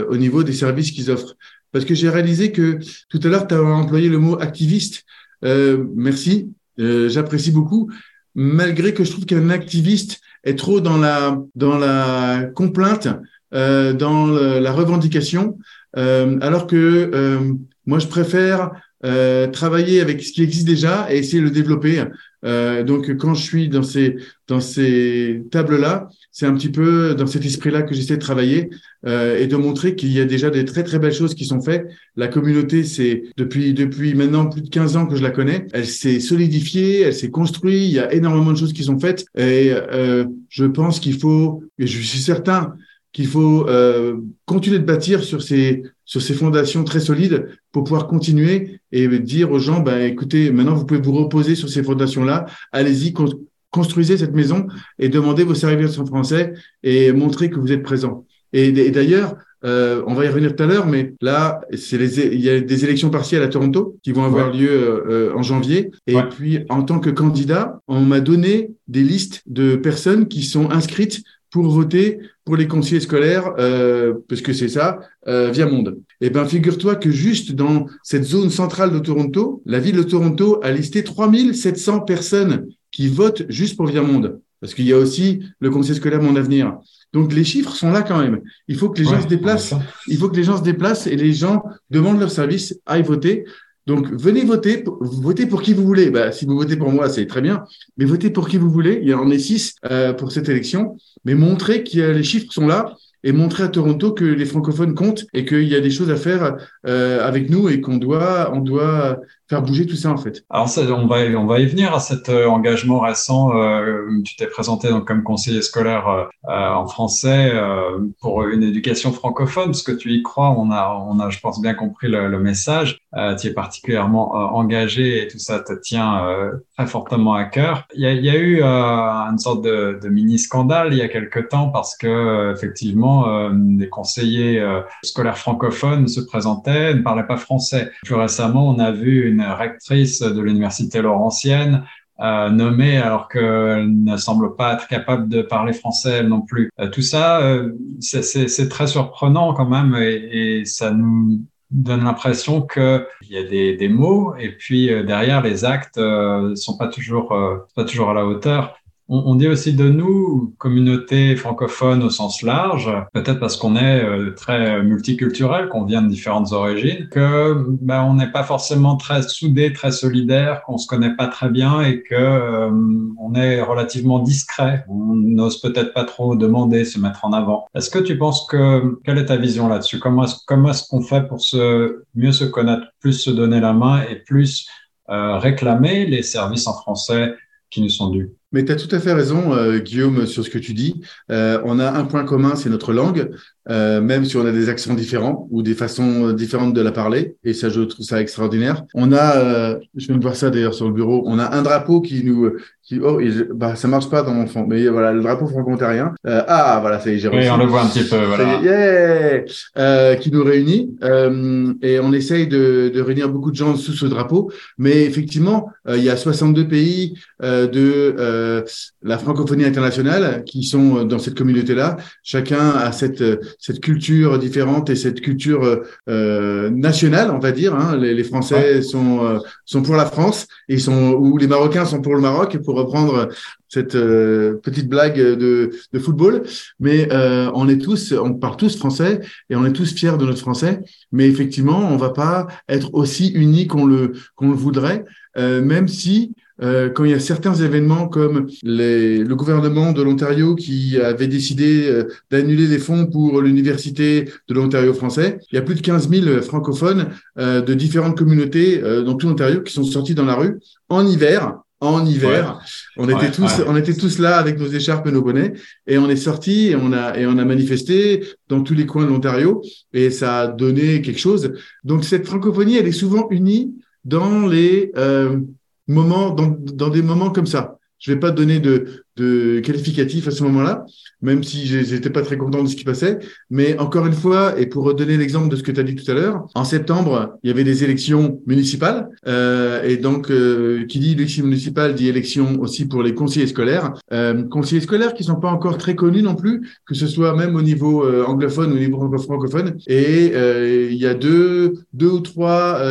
au niveau des services qu'ils offrent. Parce que j'ai réalisé que tout à l'heure tu as employé le mot activiste. Merci euh, j'apprécie beaucoup. malgré que je trouve qu'un activiste est trop dans la dans la complainte, euh, dans la revendication, euh, alors que euh, moi je préfère euh, travailler avec ce qui existe déjà et essayer de le développer. Euh, donc, quand je suis dans ces dans ces tables-là, c'est un petit peu dans cet esprit-là que j'essaie de travailler euh, et de montrer qu'il y a déjà des très très belles choses qui sont faites. La communauté, c'est depuis depuis maintenant plus de 15 ans que je la connais. Elle s'est solidifiée, elle s'est construite. Il y a énormément de choses qui sont faites et euh, je pense qu'il faut, et je suis certain qu'il faut euh, continuer de bâtir sur ces sur ces fondations très solides pour pouvoir continuer et dire aux gens ben écoutez maintenant vous pouvez vous reposer sur ces fondations là allez-y construisez cette maison et demandez vos services en français et montrez que vous êtes présent. Et, d'ailleurs euh, on va y revenir tout à l'heure, mais là, c'est les, il y a des élections partielles à Toronto qui vont avoir lieu euh, en janvier. Et puis, en tant que candidat, on m'a donné des listes de personnes qui sont inscrites pour voter pour les conseillers scolaires, euh, parce que c'est ça, euh, via Monde. Eh ben, figure-toi que juste dans cette zone centrale de Toronto, la ville de Toronto a listé 3700 personnes qui votent juste pour Via Monde. Parce qu'il y a aussi le conseil scolaire Mon Avenir. Donc les chiffres sont là quand même. Il faut que les gens se déplacent. Il faut que les gens se déplacent et les gens demandent leur service, aillent voter. Donc, venez voter, votez pour qui vous voulez. Bah, si vous votez pour moi, c'est très bien, mais votez pour qui vous voulez. Il y en a six euh, pour cette élection, mais montrez que les chiffres sont là et montrer à Toronto que les francophones comptent et qu'il y a des choses à faire euh, avec nous et qu'on doit, on doit bouger tout ça en fait. Alors on va y venir à cet euh, engagement récent. Euh, tu t'es présenté comme conseiller scolaire euh, en français pour une éducation francophone, parce que tu y crois. On a on a je pense bien compris le, message. tu es particulièrement engagé et tout ça te tient très fortement à cœur. Il y a, eu une sorte de, de, mini scandale il y a quelque temps parce que effectivement des conseillers scolaires francophones se présentaient, ne parlaient pas français. Plus récemment, on a vu une rectrice de l'université Laurentienne euh, nommée alors qu'elle ne semble pas être capable de parler français non plus. Euh, tout ça, euh, c'est très surprenant quand même et, ça nous donne l'impression qu'il y a des, des, mots et puis derrière les actes sont pas toujours pas toujours à la hauteur. On, dit aussi de nous, communauté francophone au sens large, peut-être parce qu'on est euh, très multiculturel, qu'on vient de différentes origines, que ben, on n'est pas forcément très soudé, très solidaire, qu'on se connaît pas très bien et que euh, on est relativement discret. On n'ose peut-être pas trop demander, se mettre en avant. Est-ce que tu penses que quelle est ta vision là-dessus? Comment est-ce comment est-ce qu'on fait pour se mieux se connaître, plus se donner la main et plus euh, réclamer les services en français qui nous sont dus? Mais tu as tout à fait raison, euh, Guillaume, sur ce que tu dis. Euh, on a un point commun, c'est notre langue, euh, même si on a des accents différents ou des façons différentes de la parler. Et ça, je trouve ça extraordinaire. On a, je viens de voir ça d'ailleurs sur le bureau, on a un drapeau qui nous, qui, oh, bah, ça marche pas dans mon fond, mais voilà, le drapeau franco-ontarien. ah, voilà, ça y est, j'ai Oui, on le voit un petit peu, voilà. Yeah qui nous réunit. et on essaye de, de réunir beaucoup de gens sous ce drapeau. Mais effectivement, il y a 62 pays de euh, la francophonie internationale qui sont euh, dans cette communauté-là. Chacun a cette euh, cette culture différente et cette culture nationale, on va dire. Hein. Les, Français sont sont pour la France et sont ou les Marocains sont pour le Maroc, pour reprendre cette petite blague de, de football. Mais on est tous, on parle tous français et on est tous fiers de notre français. Mais effectivement, on va pas être aussi unis qu'on le qu'on le voudrait, même si euh, quand il y a certains événements comme les, le gouvernement de l'Ontario qui avait décidé euh, d'annuler les fonds pour l'université de l'Ontario français, il y a plus de 15 000 francophones euh, de différentes communautés dans tout l'Ontario qui sont sortis dans la rue en hiver. En hiver, on était tous, on était tous là avec nos écharpes et nos bonnets, et on est sortis et on a et on a manifesté dans tous les coins de l'Ontario, et ça a donné quelque chose. Donc cette francophonie, elle est souvent unie dans les moments, dans, dans des moments comme ça. Je vais pas donner de, de qualificatif à ce moment-là, même si j'étais pas très content de ce qui passait. Mais encore une fois, et pour redonner l'exemple de ce que tu as dit tout à l'heure, en septembre, il y avait des élections municipales. Euh, et donc, euh, qui dit élection municipale dit élection aussi pour les conseillers scolaires. Euh, conseillers scolaires qui sont pas encore très connus non plus, que ce soit même au niveau euh, anglophone ou au niveau francophone. Et euh, il y a deux, deux ou trois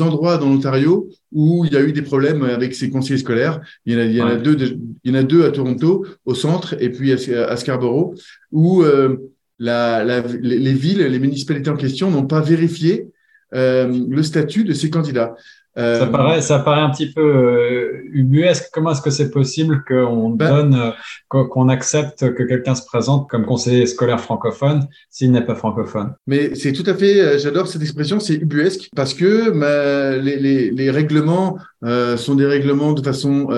endroits dans l'Ontario où il y a eu des problèmes avec ses conseillers scolaires. Il y en a, il y en a deux, il y en a deux à Toronto, au centre, et puis à, Scarborough, où euh, la, la, les villes, les municipalités en question n'ont pas vérifié euh, le statut de ces candidats. Euh, ça paraît, ça paraît un petit peu euh, ubuesque. Comment est-ce que c'est possible qu'on ben donne, euh, qu'on accepte que quelqu'un se présente comme conseiller scolaire francophone s'il n'est pas francophone? Mais c'est tout à fait. J'adore cette expression. C'est ubuesque parce que les, les, les, règlements sont des règlements de façon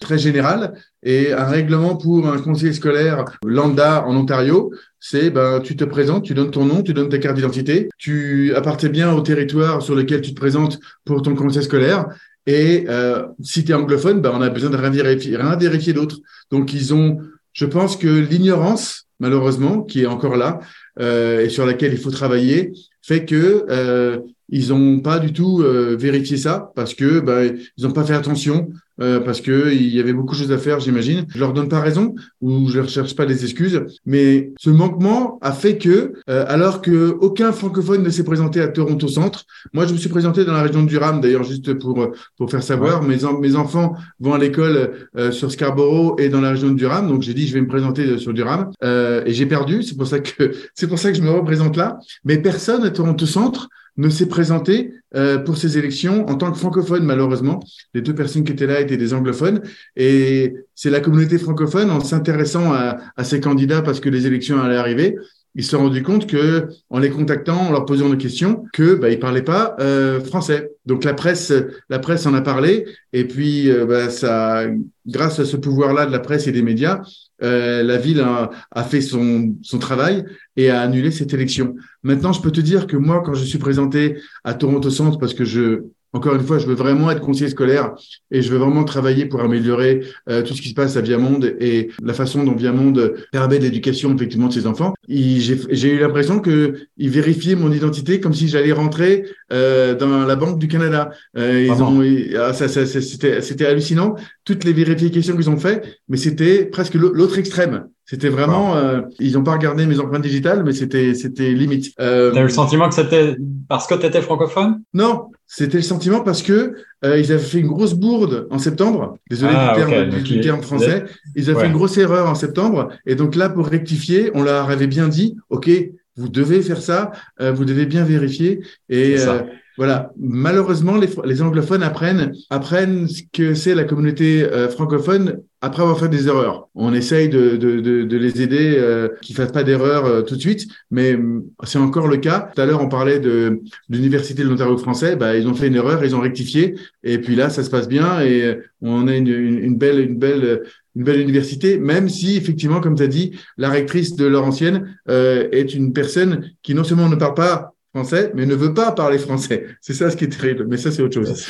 très générale et un règlement pour un conseiller scolaire lambda en Ontario, c'est ben tu te présentes, tu donnes ton nom, tu donnes ta carte d'identité, tu appartiens bien au territoire sur lequel tu te présentes pour ton conseil scolaire. Et euh, si tu es anglophone, ben, on a besoin de rien vérifier, rien vérifier d'autre. Donc ils ont, je pense que l'ignorance, malheureusement, qui est encore là euh, et sur laquelle il faut travailler, fait que euh, ils n'ont pas du tout euh, vérifié ça parce que ben, ils n'ont pas fait attention euh, parce que il y avait beaucoup de choses à faire, j'imagine. Je leur donne pas raison ou je ne cherche pas des excuses, mais ce manquement a fait que, euh, alors que aucun francophone ne s'est présenté à Toronto Centre, moi je me suis présenté dans la région de Durham, d'ailleurs juste pour pour faire savoir, mes mes enfants vont à l'école euh, sur Scarborough et dans la région de Durham, donc j'ai dit je vais me présenter sur Durham et j'ai perdu, c'est pour ça que [LAUGHS] c'est pour ça que je me représente là, mais personne à Toronto Centre ne s'est présenté euh, pour ces élections en tant que francophone, malheureusement. Les deux personnes qui étaient là étaient des anglophones. Et c'est la communauté francophone, en s'intéressant à, à, ces candidats parce que les élections allaient arriver, ils se sont rendus compte que, en les contactant, en leur posant des questions, que bah, parlaient pas euh, français. Donc la presse, la presse en a parlé, et puis euh, bah, ça, grâce à ce pouvoir-là de la presse et des médias, euh, la ville a, a, fait son, son travail et a annulé cette élection. Maintenant, je peux te dire que moi, quand je suis présenté à Toronto Centre, parce que je encore une fois, je veux vraiment être conseiller scolaire et je veux vraiment travailler pour améliorer euh, tout ce qui se passe à Viamonde et la façon dont Viamonde permet l'éducation effectivement de ses enfants. J'ai eu l'impression que ils vérifiaient mon identité comme si j'allais rentrer euh, dans la Banque du Canada. Euh, ils ont, ah, ça, ça, c'était hallucinant toutes les vérifications qu'ils ont fait, mais c'était presque l'autre extrême. C'était vraiment, euh, ils n'ont pas regardé mes empreintes digitales, mais c'était c'était limite. Euh, T'as eu le sentiment que c'était parce que tu étais francophone? Non, c'était le sentiment parce que euh, ils avaient fait une grosse bourde en septembre. Désolé ah, du, terme, du, terme, français. Ils avaient fait une grosse erreur en septembre, et donc là pour rectifier, on leur avait bien dit, ok, vous devez faire ça, euh, vous devez bien vérifier et euh, voilà, malheureusement, les, les, anglophones apprennent, apprennent ce que c'est la communauté euh, francophone après avoir fait des erreurs. On essaye de, de, de, de les aider, euh, qu'ils fassent pas d'erreurs euh, tout de suite, mais mm, c'est encore le cas. Tout à l'heure, on parlait de, l'université de l'Ontario français. Bah, ils ont fait une erreur, ils ont rectifié, et puis là, ça se passe bien, et on a une, une, belle, une belle, une belle université, même si effectivement, comme tu as dit, la rectrice de Laurentienne euh, est une personne qui non seulement ne parle pas français, mais ne veut pas parler français. [LAUGHS] C'est ça ce qui est terrible, mais ça c'est autre chose.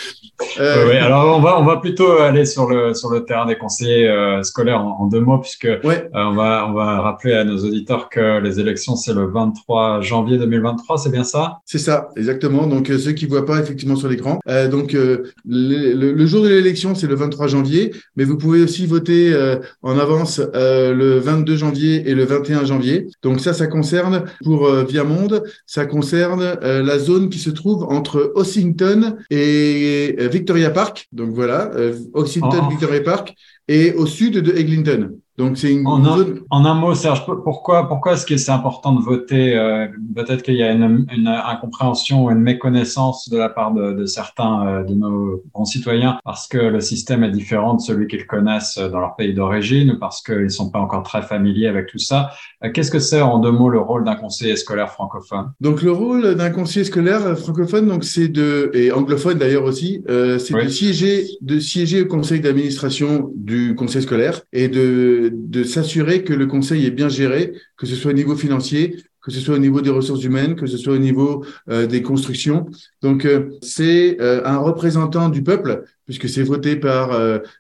Euh... Oui, alors on va on va plutôt aller sur le sur le terrain des conseillers euh, scolaires en, deux mots puisque euh, on va on va rappeler à nos auditeurs que les élections c'est le 23 janvier 2023, c'est bien ça? C'est ça, exactement. Donc euh, ceux qui voient pas effectivement sur l'écran, donc le, le, jour de l'élection c'est le 23 janvier, mais vous pouvez aussi voter en avance le 22 janvier et le 21 janvier. Donc ça ça concerne pour Viamonde, ça concerne euh, la zone qui se trouve entre Ossington et euh, Victoria Park. Donc voilà, euh, Ossington, oh. Victoria Park, et au sud de Eglinton. Donc c'est une en, un, en un mot, Serge, pourquoi, pourquoi est-ce que c'est important de voter euh, Peut-être qu'il y a une, une, incompréhension, une méconnaissance de la part de, de certains euh, de nos concitoyens parce que le système est différent de celui qu'ils connaissent dans leur pays d'origine ou parce qu'ils ne sont pas encore très familiers avec tout ça. Euh, qu'est-ce que c'est en deux mots le rôle d'un conseiller scolaire francophone? Donc le rôle d'un conseiller scolaire francophone, donc c'est de et anglophone d'ailleurs aussi, euh, c'est de siéger de siéger au conseil d'administration du conseil scolaire et de de, s'assurer que le conseil est bien géré, que ce soit au niveau financier, que ce soit au niveau des ressources humaines, que ce soit au niveau euh, des constructions. Donc, euh, c'est euh, un représentant du peuple, puisque c'est voté par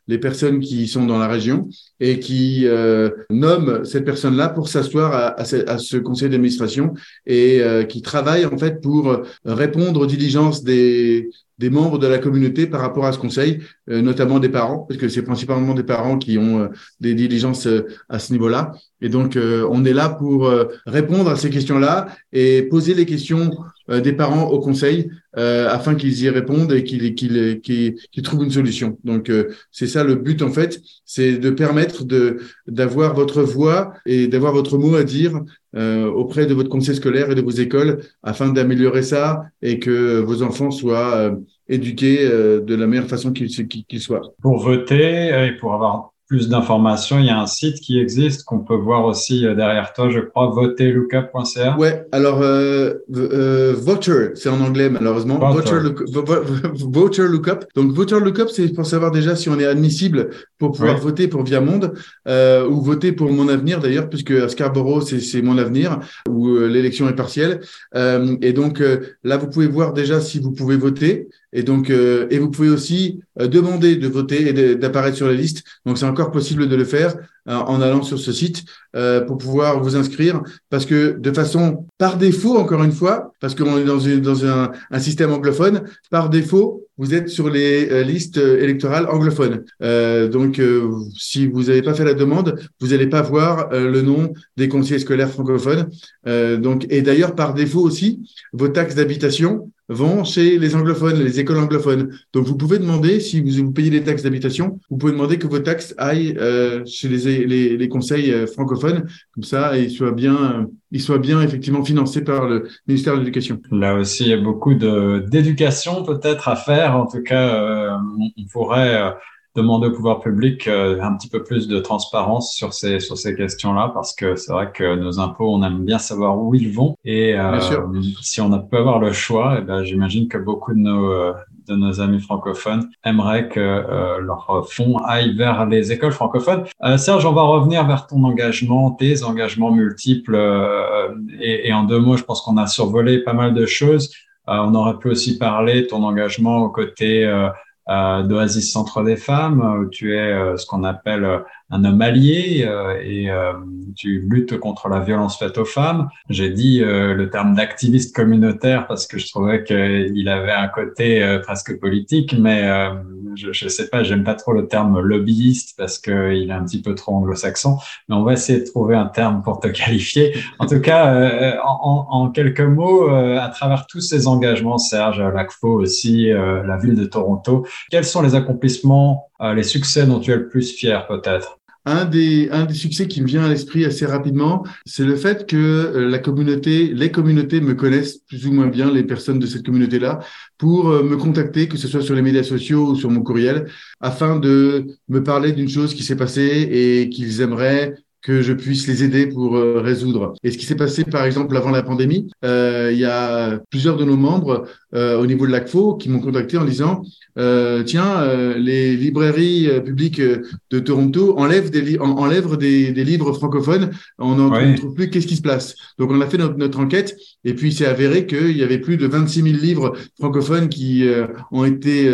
les personnes qui sont dans la région et qui nomment cette personne-là pour s'asseoir à, à, ce, conseil d'administration et qui travaille en fait pour répondre aux diligences des, des membres de la communauté par rapport à ce conseil, euh, notamment des parents, parce que c'est principalement des parents qui ont euh, des diligences euh, à ce niveau-là. Et donc, on est là pour répondre à ces questions-là et poser les questions des parents au conseil afin qu'ils y répondent et qu'ils qu'ils qu'ils trouvent une solution. Donc c'est ça le but en fait, c'est de permettre de d'avoir votre voix et d'avoir votre mot à dire auprès de votre conseil scolaire et de vos écoles afin d'améliorer ça et que vos enfants soient éduqués de la meilleure façon qu'ils qu'ils soient. Pour voter et pour avoir plus d'informations, il y a un site qui existe qu'on peut voir aussi euh, derrière toi, je crois, voterlookup.ca. Ouais, alors euh, euh, Voter, c'est en anglais malheureusement. Voter, voter, Lookup. Donc Voter Lookup, c'est pour savoir déjà si on est admissible pour pouvoir voter pour Via Monde euh, ou voter pour Mon Avenir d'ailleurs, puisque à Scarborough, c'est Mon Avenir, où euh, l'élection est partielle. Euh, et donc là, vous pouvez voir déjà si vous pouvez voter. Et donc, et vous pouvez aussi demander de voter et d'apparaître sur la liste. Donc, c'est encore possible de le faire euh, en allant sur ce site euh, pour pouvoir vous inscrire. Parce que de façon par défaut encore une fois parce qu'on est dans, une, dans un, un, système anglophone par défaut vous êtes sur les euh, listes électorales anglophones. Euh, donc si vous n'avez pas fait la demande vous n'allez pas voir le nom des conseillers scolaires francophones. Donc et d'ailleurs par défaut aussi vos taxes d'habitation vont chez les anglophones, les écoles anglophones. Donc, vous pouvez demander, si vous, payez les taxes d'habitation, vous pouvez demander que vos taxes aillent euh, chez les, les, conseils euh, francophones, comme ça, ils soient bien, ils soient bien effectivement financés par le ministère de l'Éducation. Là aussi, il y a beaucoup d'éducation peut-être à faire. En tout cas, euh, on, pourrait euh, demander au pouvoir public euh, un petit peu plus de transparence sur ces sur ces questions-là parce que c'est vrai que nos impôts on aime bien savoir où ils vont et euh, si on peut avoir le choix eh ben j'imagine que beaucoup de nos euh, de nos amis francophones aimeraient que euh, leurs fonds aillent vers les écoles francophones. Serge, on va revenir vers ton engagement, tes engagements multiples et, et, en deux mots, je pense qu'on a survolé pas mal de choses. on aurait pu aussi parler de ton engagement aux côtés euh, d'Oasis Centre des Femmes, où tu es euh, ce qu'on appelle euh, un homme allié euh, et tu luttes contre la violence faite aux femmes. J'ai dit le terme d'activiste communautaire parce que je trouvais qu'il avait un côté presque politique, mais je, ne sais pas, j'aime pas trop le terme lobbyiste parce qu'il est un petit peu trop anglo-saxon, mais on va essayer de trouver un terme pour te [LAUGHS] qualifier. En tout cas, en, en, quelques mots, à travers tous ces engagements, Serge, l'ACFO aussi, la ville de Toronto, quels sont les accomplissements, euh, les succès dont tu es le plus fier peut-être? Un des, succès qui me vient à l'esprit assez rapidement, c'est le fait que euh, la communauté, les communautés me connaissent plus ou moins bien, les personnes de cette communauté-là, pour euh, me contacter, que ce soit sur les médias sociaux ou sur mon courriel, afin de me parler d'une chose qui s'est passée et qu'ils aimeraient que je puisse les aider pour euh, résoudre. Et ce qui s'est passé, par exemple, avant la pandémie, euh, il y a plusieurs de nos membres euh, au niveau de l'ACFO qui m'ont contacté en disant euh, tiens, euh, les librairies publiques de Toronto enlèvent des, enlèvent des, des livres francophones. On n'en trouve plus. Qu'est-ce qui se passe Donc, on a fait notre, notre enquête et puis c'est avéré qu'il y avait plus de 26 000 livres francophones qui ont été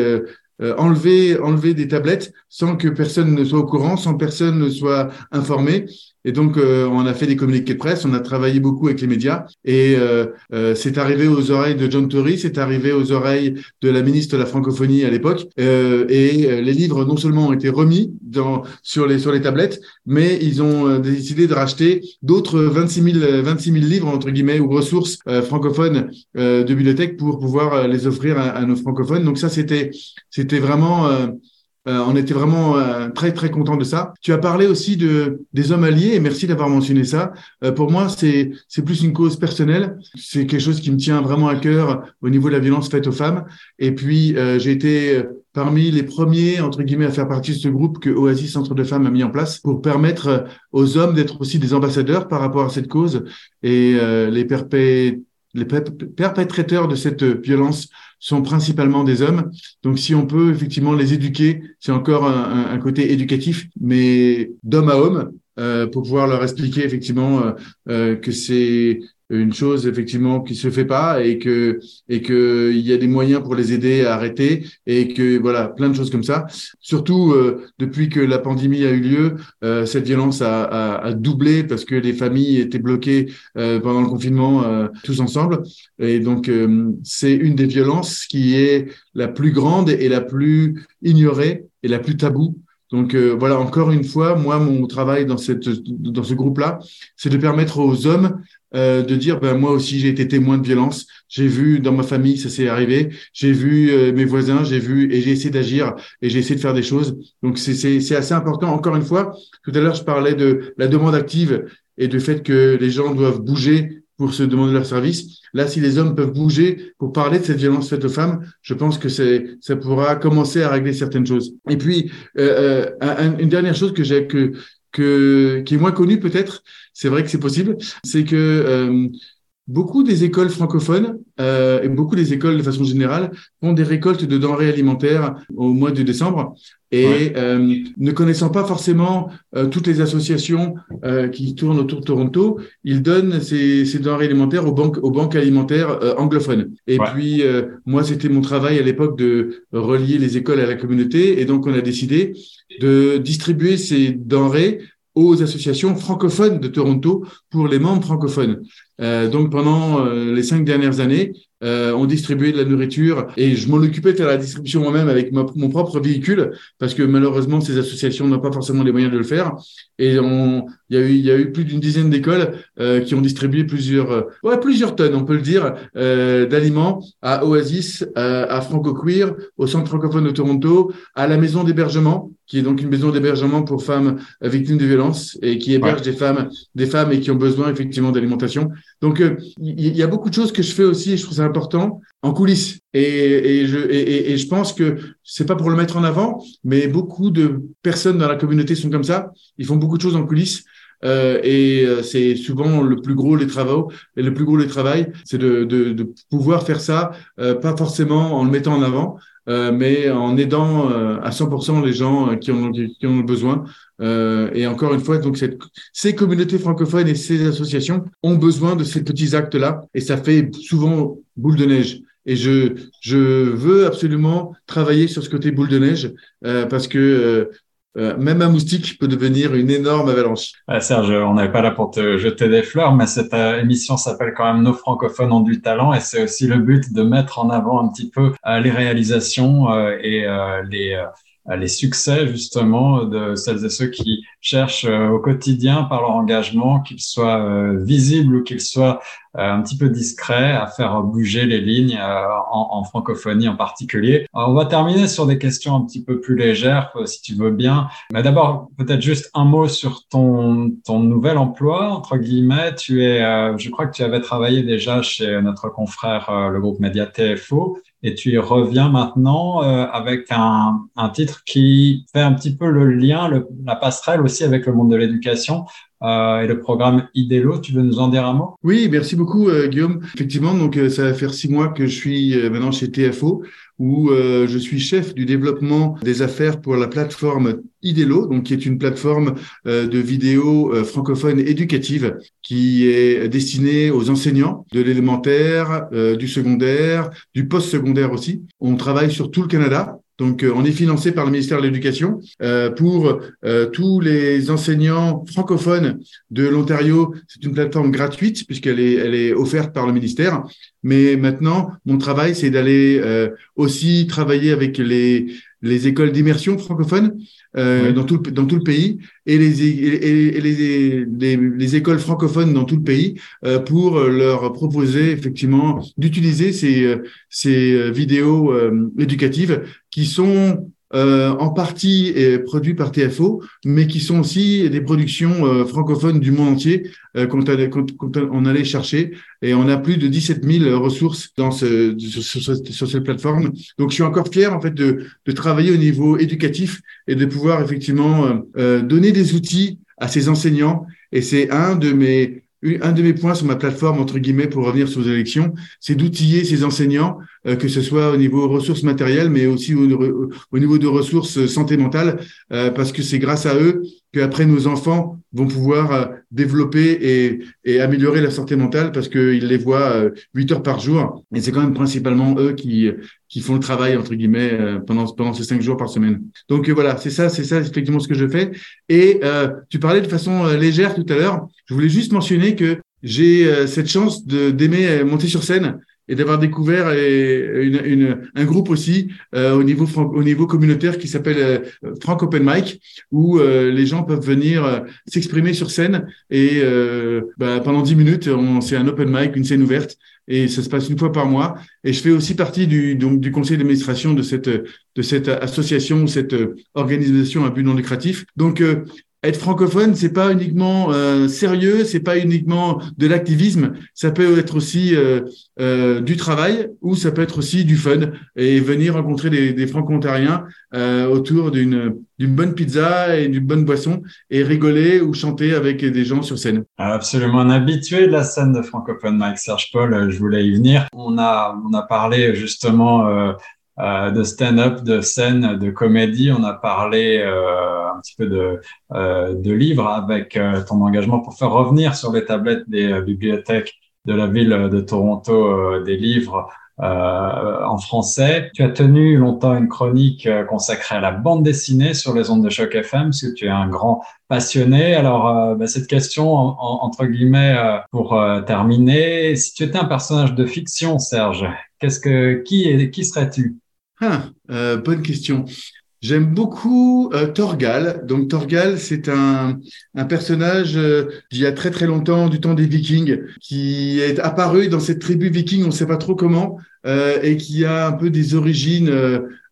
euh, enlever, enlever des tablettes sans que personne ne soit au courant, sans personne ne soit informé. Et donc, euh, on a fait des communiqués de presse, on a travaillé beaucoup avec les médias, et euh, euh c'est arrivé aux oreilles de John Tory, c'est arrivé aux oreilles de la ministre de la francophonie à l'époque, et les livres non seulement ont été remis dans, sur les sur les tablettes, mais ils ont décidé de racheter d'autres 26 000 26 000 livres entre guillemets ou ressources francophones de bibliothèque pour pouvoir les offrir à, à nos francophones. Donc ça, c'était c'était vraiment euh, on était vraiment euh, très très content de ça. Tu as parlé aussi de des hommes alliés et merci d'avoir mentionné ça. Euh, pour moi, c'est c'est plus une cause personnelle. C'est quelque chose qui me tient vraiment à cœur au niveau de la violence faite aux femmes. Et puis j'ai été parmi les premiers entre guillemets à faire partie de ce groupe que Oasis Centre de Femmes a mis en place pour permettre aux hommes d'être aussi des ambassadeurs par rapport à cette cause et les perpétuer les perpétrateurs de cette violence sont principalement des hommes. Donc, si on peut effectivement les éduquer, c'est encore un, côté éducatif, mais d'homme à homme, euh, pour pouvoir leur expliquer effectivement euh, euh que c'est une chose effectivement qui se fait pas et que et que il y a des moyens pour les aider à arrêter et que voilà plein de choses comme ça. Surtout euh, depuis que la pandémie a eu lieu, euh, cette violence a, a, a, doublé parce que les familles étaient bloquées euh, pendant le confinement euh, tous ensemble et donc euh, c'est une des violences qui est la plus grande et la plus ignorée et la plus taboue Donc voilà, encore une fois, moi, mon travail dans cette dans ce groupe-là, c'est de permettre aux hommes euh, de dire ben moi aussi j'ai été témoin de violence. J'ai vu dans ma famille ça s'est arrivé. J'ai vu euh, mes voisins j'ai vu et j'ai essayé d'agir et j'ai essayé de faire des choses. Donc c'est assez important. Encore une fois tout à l'heure je parlais de la demande active et du fait que les gens doivent bouger pour se demander leur service. Là si les hommes peuvent bouger pour parler de cette violence faite aux femmes je pense que ça pourra commencer à régler certaines choses. Et puis euh, euh une dernière chose que j'ai que qui est moins connu peut-être, c'est vrai que c'est possible, c'est que euh, beaucoup des écoles francophones euh, et beaucoup des écoles de façon générale font des récoltes de denrées alimentaires au mois de décembre. Et euh, ne connaissant pas forcément euh, toutes les associations euh, qui tournent autour de Toronto, ils donnent ces, ces denrées alimentaires aux banques, aux banques alimentaires anglophones. Et puis moi, c'était mon travail à l'époque de relier les écoles à la communauté, et donc on a décidé de distribuer ces denrées aux associations francophones de Toronto pour les membres francophones. Euh, donc pendant euh, les cinq dernières années, euh, on distribuait de la nourriture et je m'en occupais de faire la distribution moi-même avec mon propre véhicule parce que malheureusement ces associations n'ont pas forcément les moyens de le faire. Et on, il y a eu, il y a eu plus d'une dizaine d'écoles euh, qui ont distribué plusieurs, euh, ouais, plusieurs tonnes, on peut le dire, euh, d'aliments à Oasis, à Franco Queer, au Centre francophone de Toronto, à la maison d'hébergement qui est donc une maison d'hébergement pour femmes victimes de violences et qui héberge des femmes, des femmes et qui ont besoin effectivement d'alimentation. Donc il y a beaucoup de choses que je fais aussi et je trouve ça important en coulisses. Et, et je, et, et, je pense que c'est pas pour le mettre en avant, mais beaucoup de personnes dans la communauté sont comme ça. Ils font beaucoup de choses en coulisses. Euh, et euh, c'est souvent le plus gros les travaux et le plus gros les travail, c'est de, pouvoir faire ça, euh, pas forcément en le mettant en avant, mais en aidant à 100% les gens qui en, qui ont besoin. et encore une fois, donc ces communautés francophones et ces associations ont besoin de ces petits actes-là, et ça fait souvent boule de neige. Et je, je veux absolument travailler sur ce côté boule de neige parce que euh, euh, même un moustique peut devenir une énorme avalanche. Serge, on n'est pas là pour te jeter des fleurs, mais cette émission s'appelle quand même Nos francophones ont du talent et c'est aussi le but de mettre en avant un petit peu les réalisations et les les succès justement de celles et ceux qui cherchent au quotidien par leur engagement, qu'ils soient visibles ou qu'ils soient euh, un petit peu discret à faire bouger les lignes euh, en, en, francophonie en particulier. on va terminer sur des questions un petit peu plus légères, euh, si tu veux bien. Mais d'abord, peut-être juste un mot sur ton, ton nouvel emploi, entre guillemets. Tu es, je crois que tu avais travaillé déjà chez notre confrère, le groupe Média TFO, et tu y reviens maintenant avec un, un, titre qui fait un petit peu le lien, le, la passerelle aussi avec le monde de l'éducation, euh, et le programme IDELO. Tu veux nous en dire un mot? Oui, merci beaucoup euh, Guillaume. Effectivement, donc euh, ça va faire six mois que je suis maintenant chez TFO où je suis chef du développement des affaires pour la plateforme IDELO, donc qui est une plateforme de vidéos francophones éducatives qui est destinée aux enseignants de l'élémentaire, du secondaire, du post-secondaire aussi. On travaille sur tout le Canada donc, euh, on est financé par le ministère de l'Éducation euh, pour euh, tous les enseignants francophones de l'Ontario. C'est une plateforme gratuite puisqu'elle est, offerte par le ministère. Mais maintenant, mon travail, c'est d'aller aussi travailler avec les, les écoles d'immersion francophones euh, dans, tout, dans tout le pays et les, et, les, les, les, écoles francophones dans tout le pays euh, pour leur proposer effectivement d'utiliser ces, ces vidéos euh, éducatives qui sont euh, en partie produits par TFO, mais qui sont aussi des productions euh, francophones du monde entier euh, qu'on on allait chercher. Et on a plus de 17 000 ressources dans ce, sur, cette plateforme. Donc, je suis encore fier en fait de, de travailler au niveau éducatif et de pouvoir effectivement euh, donner des outils à ces enseignants. Et c'est un de mes un de mes points sur ma plateforme, entre guillemets, pour revenir sur les élections, c'est d'outiller ces enseignants, euh, que ce soit au niveau ressources matérielles, mais aussi au, niveau de ressources santé mentale, euh, parce que c'est grâce à eux qu'après nos enfants vont pouvoir euh, développer et, améliorer la santé mentale, parce qu'ils les voient huit heures par jour. Et c'est quand même principalement eux qui, qui font le travail, entre guillemets, pendant, pendant ces cinq jours par semaine. Donc voilà, c'est ça, c'est ça effectivement ce que je fais. Et tu parlais de façon légère tout à l'heure. Je voulais juste mentionner que j'ai euh, cette chance d'aimer monter sur scène et d'avoir découvert une, une, un groupe aussi euh, au niveau au niveau communautaire qui s'appelle euh, Open Mic où euh, les gens peuvent venir euh, s'exprimer sur scène et bah, pendant dix minutes c'est un open mic une scène ouverte et ça se passe une fois par mois. Et je fais aussi partie du donc du conseil d'administration de cette de cette association cette organisation à but non lucratif. Donc être francophone, c'est pas uniquement euh, sérieux, c'est pas uniquement de l'activisme, ça peut être aussi euh, euh, du travail ou ça peut être aussi du fun et venir rencontrer des, des franco-ontariens euh, autour d'une d'une bonne pizza et d'une bonne boisson et rigoler ou chanter avec des gens sur scène. Absolument un habitué de la scène de francophone, Mike Serge Paul, je voulais y venir. On a on a parlé justement euh, de stand-up, de scène, de comédie. On a parlé euh, un petit peu de, euh, de livres avec ton engagement pour faire revenir sur les tablettes des bibliothèques de la ville de Toronto des livres en français. Tu as tenu longtemps une chronique consacrée à la bande dessinée sur les ondes de choc FM, parce que tu es un grand passionné. Alors, bah, cette question, entre guillemets, pour terminer, si tu étais un personnage de fiction, Serge, qu'est-ce que qui, qui serais-tu? Ah, euh, bonne question. J'aime beaucoup euh, Torgal. Donc Torgal, c'est un, un personnage euh, d'il y a très très longtemps, du temps des Vikings, qui est apparu dans cette tribu viking, on ne sait pas trop comment, euh, et qui a un peu des origines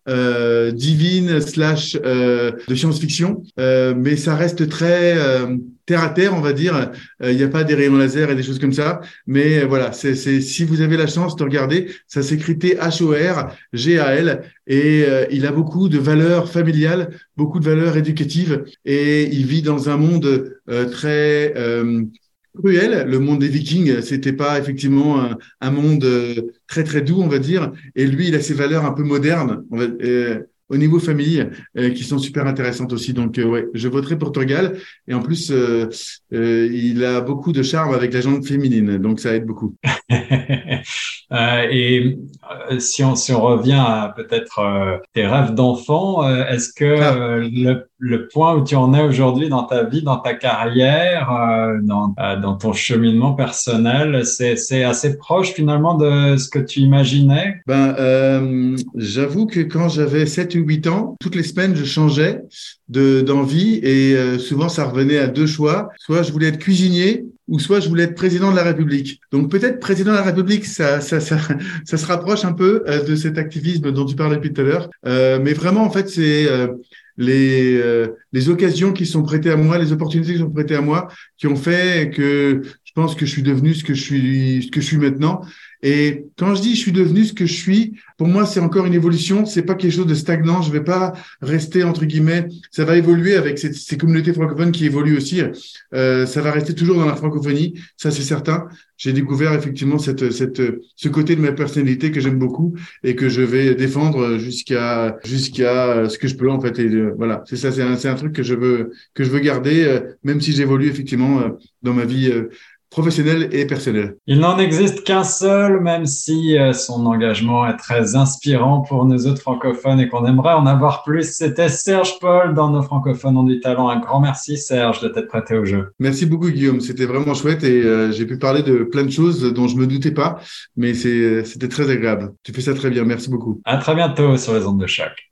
euh, divine slash euh, de science-fiction, euh, mais ça reste très euh, terre à terre, on va dire. Il n'y a pas des rayons laser et des choses comme ça, mais voilà, c'est si vous avez la chance de regarder, ça s'écrit T H O R G A L. Et il a beaucoup de valeurs familiales, beaucoup de valeurs éducatives. Et il vit dans un monde très cruel. Le monde des Vikings, c'était pas effectivement un, monde euh, très très doux, on va dire. Et lui, il a ses valeurs un peu modernes. Euh, au niveau famille euh, qui sont super intéressantes aussi. Donc ouais, je voterai pour Torgal et en plus il a beaucoup de charme avec la jambe féminine, donc ça aide beaucoup. [LAUGHS] et si on si on revient à peut-être tes rêves d'enfant, est-ce que ah. le le point où tu en es aujourd'hui dans ta vie, dans ta carrière, euh, dans, euh, dans ton cheminement personnel, c'est assez proche finalement de ce que tu imaginais? Ben, euh, j'avoue que quand j'avais 7 ou 8 ans, toutes les semaines, je changeais d'envie et euh, souvent ça revenait à deux choix. Soit je voulais être cuisinier ou soit je voulais être président de la République. Donc peut-être président de la République, ça, ça, ça, [LAUGHS] ça se rapproche un peu de cet activisme dont tu parlais depuis tout à l'heure. mais vraiment, en fait, c'est les, euh, les occasions qui sont prêtées à moi, les opportunités qui sont prêtées à moi, qui ont fait que je pense que je suis devenu ce que je suis, ce que je suis maintenant. Et quand je dis je suis devenu ce que je suis, pour moi c'est encore une évolution. C'est pas quelque chose de stagnant. Je vais pas rester entre guillemets. Ça va évoluer avec ces, ces communautés francophones qui évoluent aussi. Euh, ça va rester toujours dans la francophonie, ça c'est certain. J'ai découvert effectivement cette, cette, ce côté de ma personnalité que j'aime beaucoup et que je vais défendre jusqu'à jusqu'à ce que je peux en fait. Et euh, voilà, c'est ça, c'est un, un truc que je veux que je veux garder, euh, même si j'évolue effectivement euh, dans ma vie professionnel et personnel. Il n'en existe qu'un seul, même si euh, son engagement est très inspirant pour nos autres francophones et qu'on aimerait en avoir plus. C'était Serge Paul dans nos francophones ont du talent. Un grand merci Serge de t'être prêté au jeu. Merci beaucoup Guillaume, c'était vraiment chouette et euh, j'ai pu parler de plein de choses dont je me doutais pas, mais c'était très agréable. Tu fais ça très bien, merci beaucoup. À très bientôt sur les ondes de choc.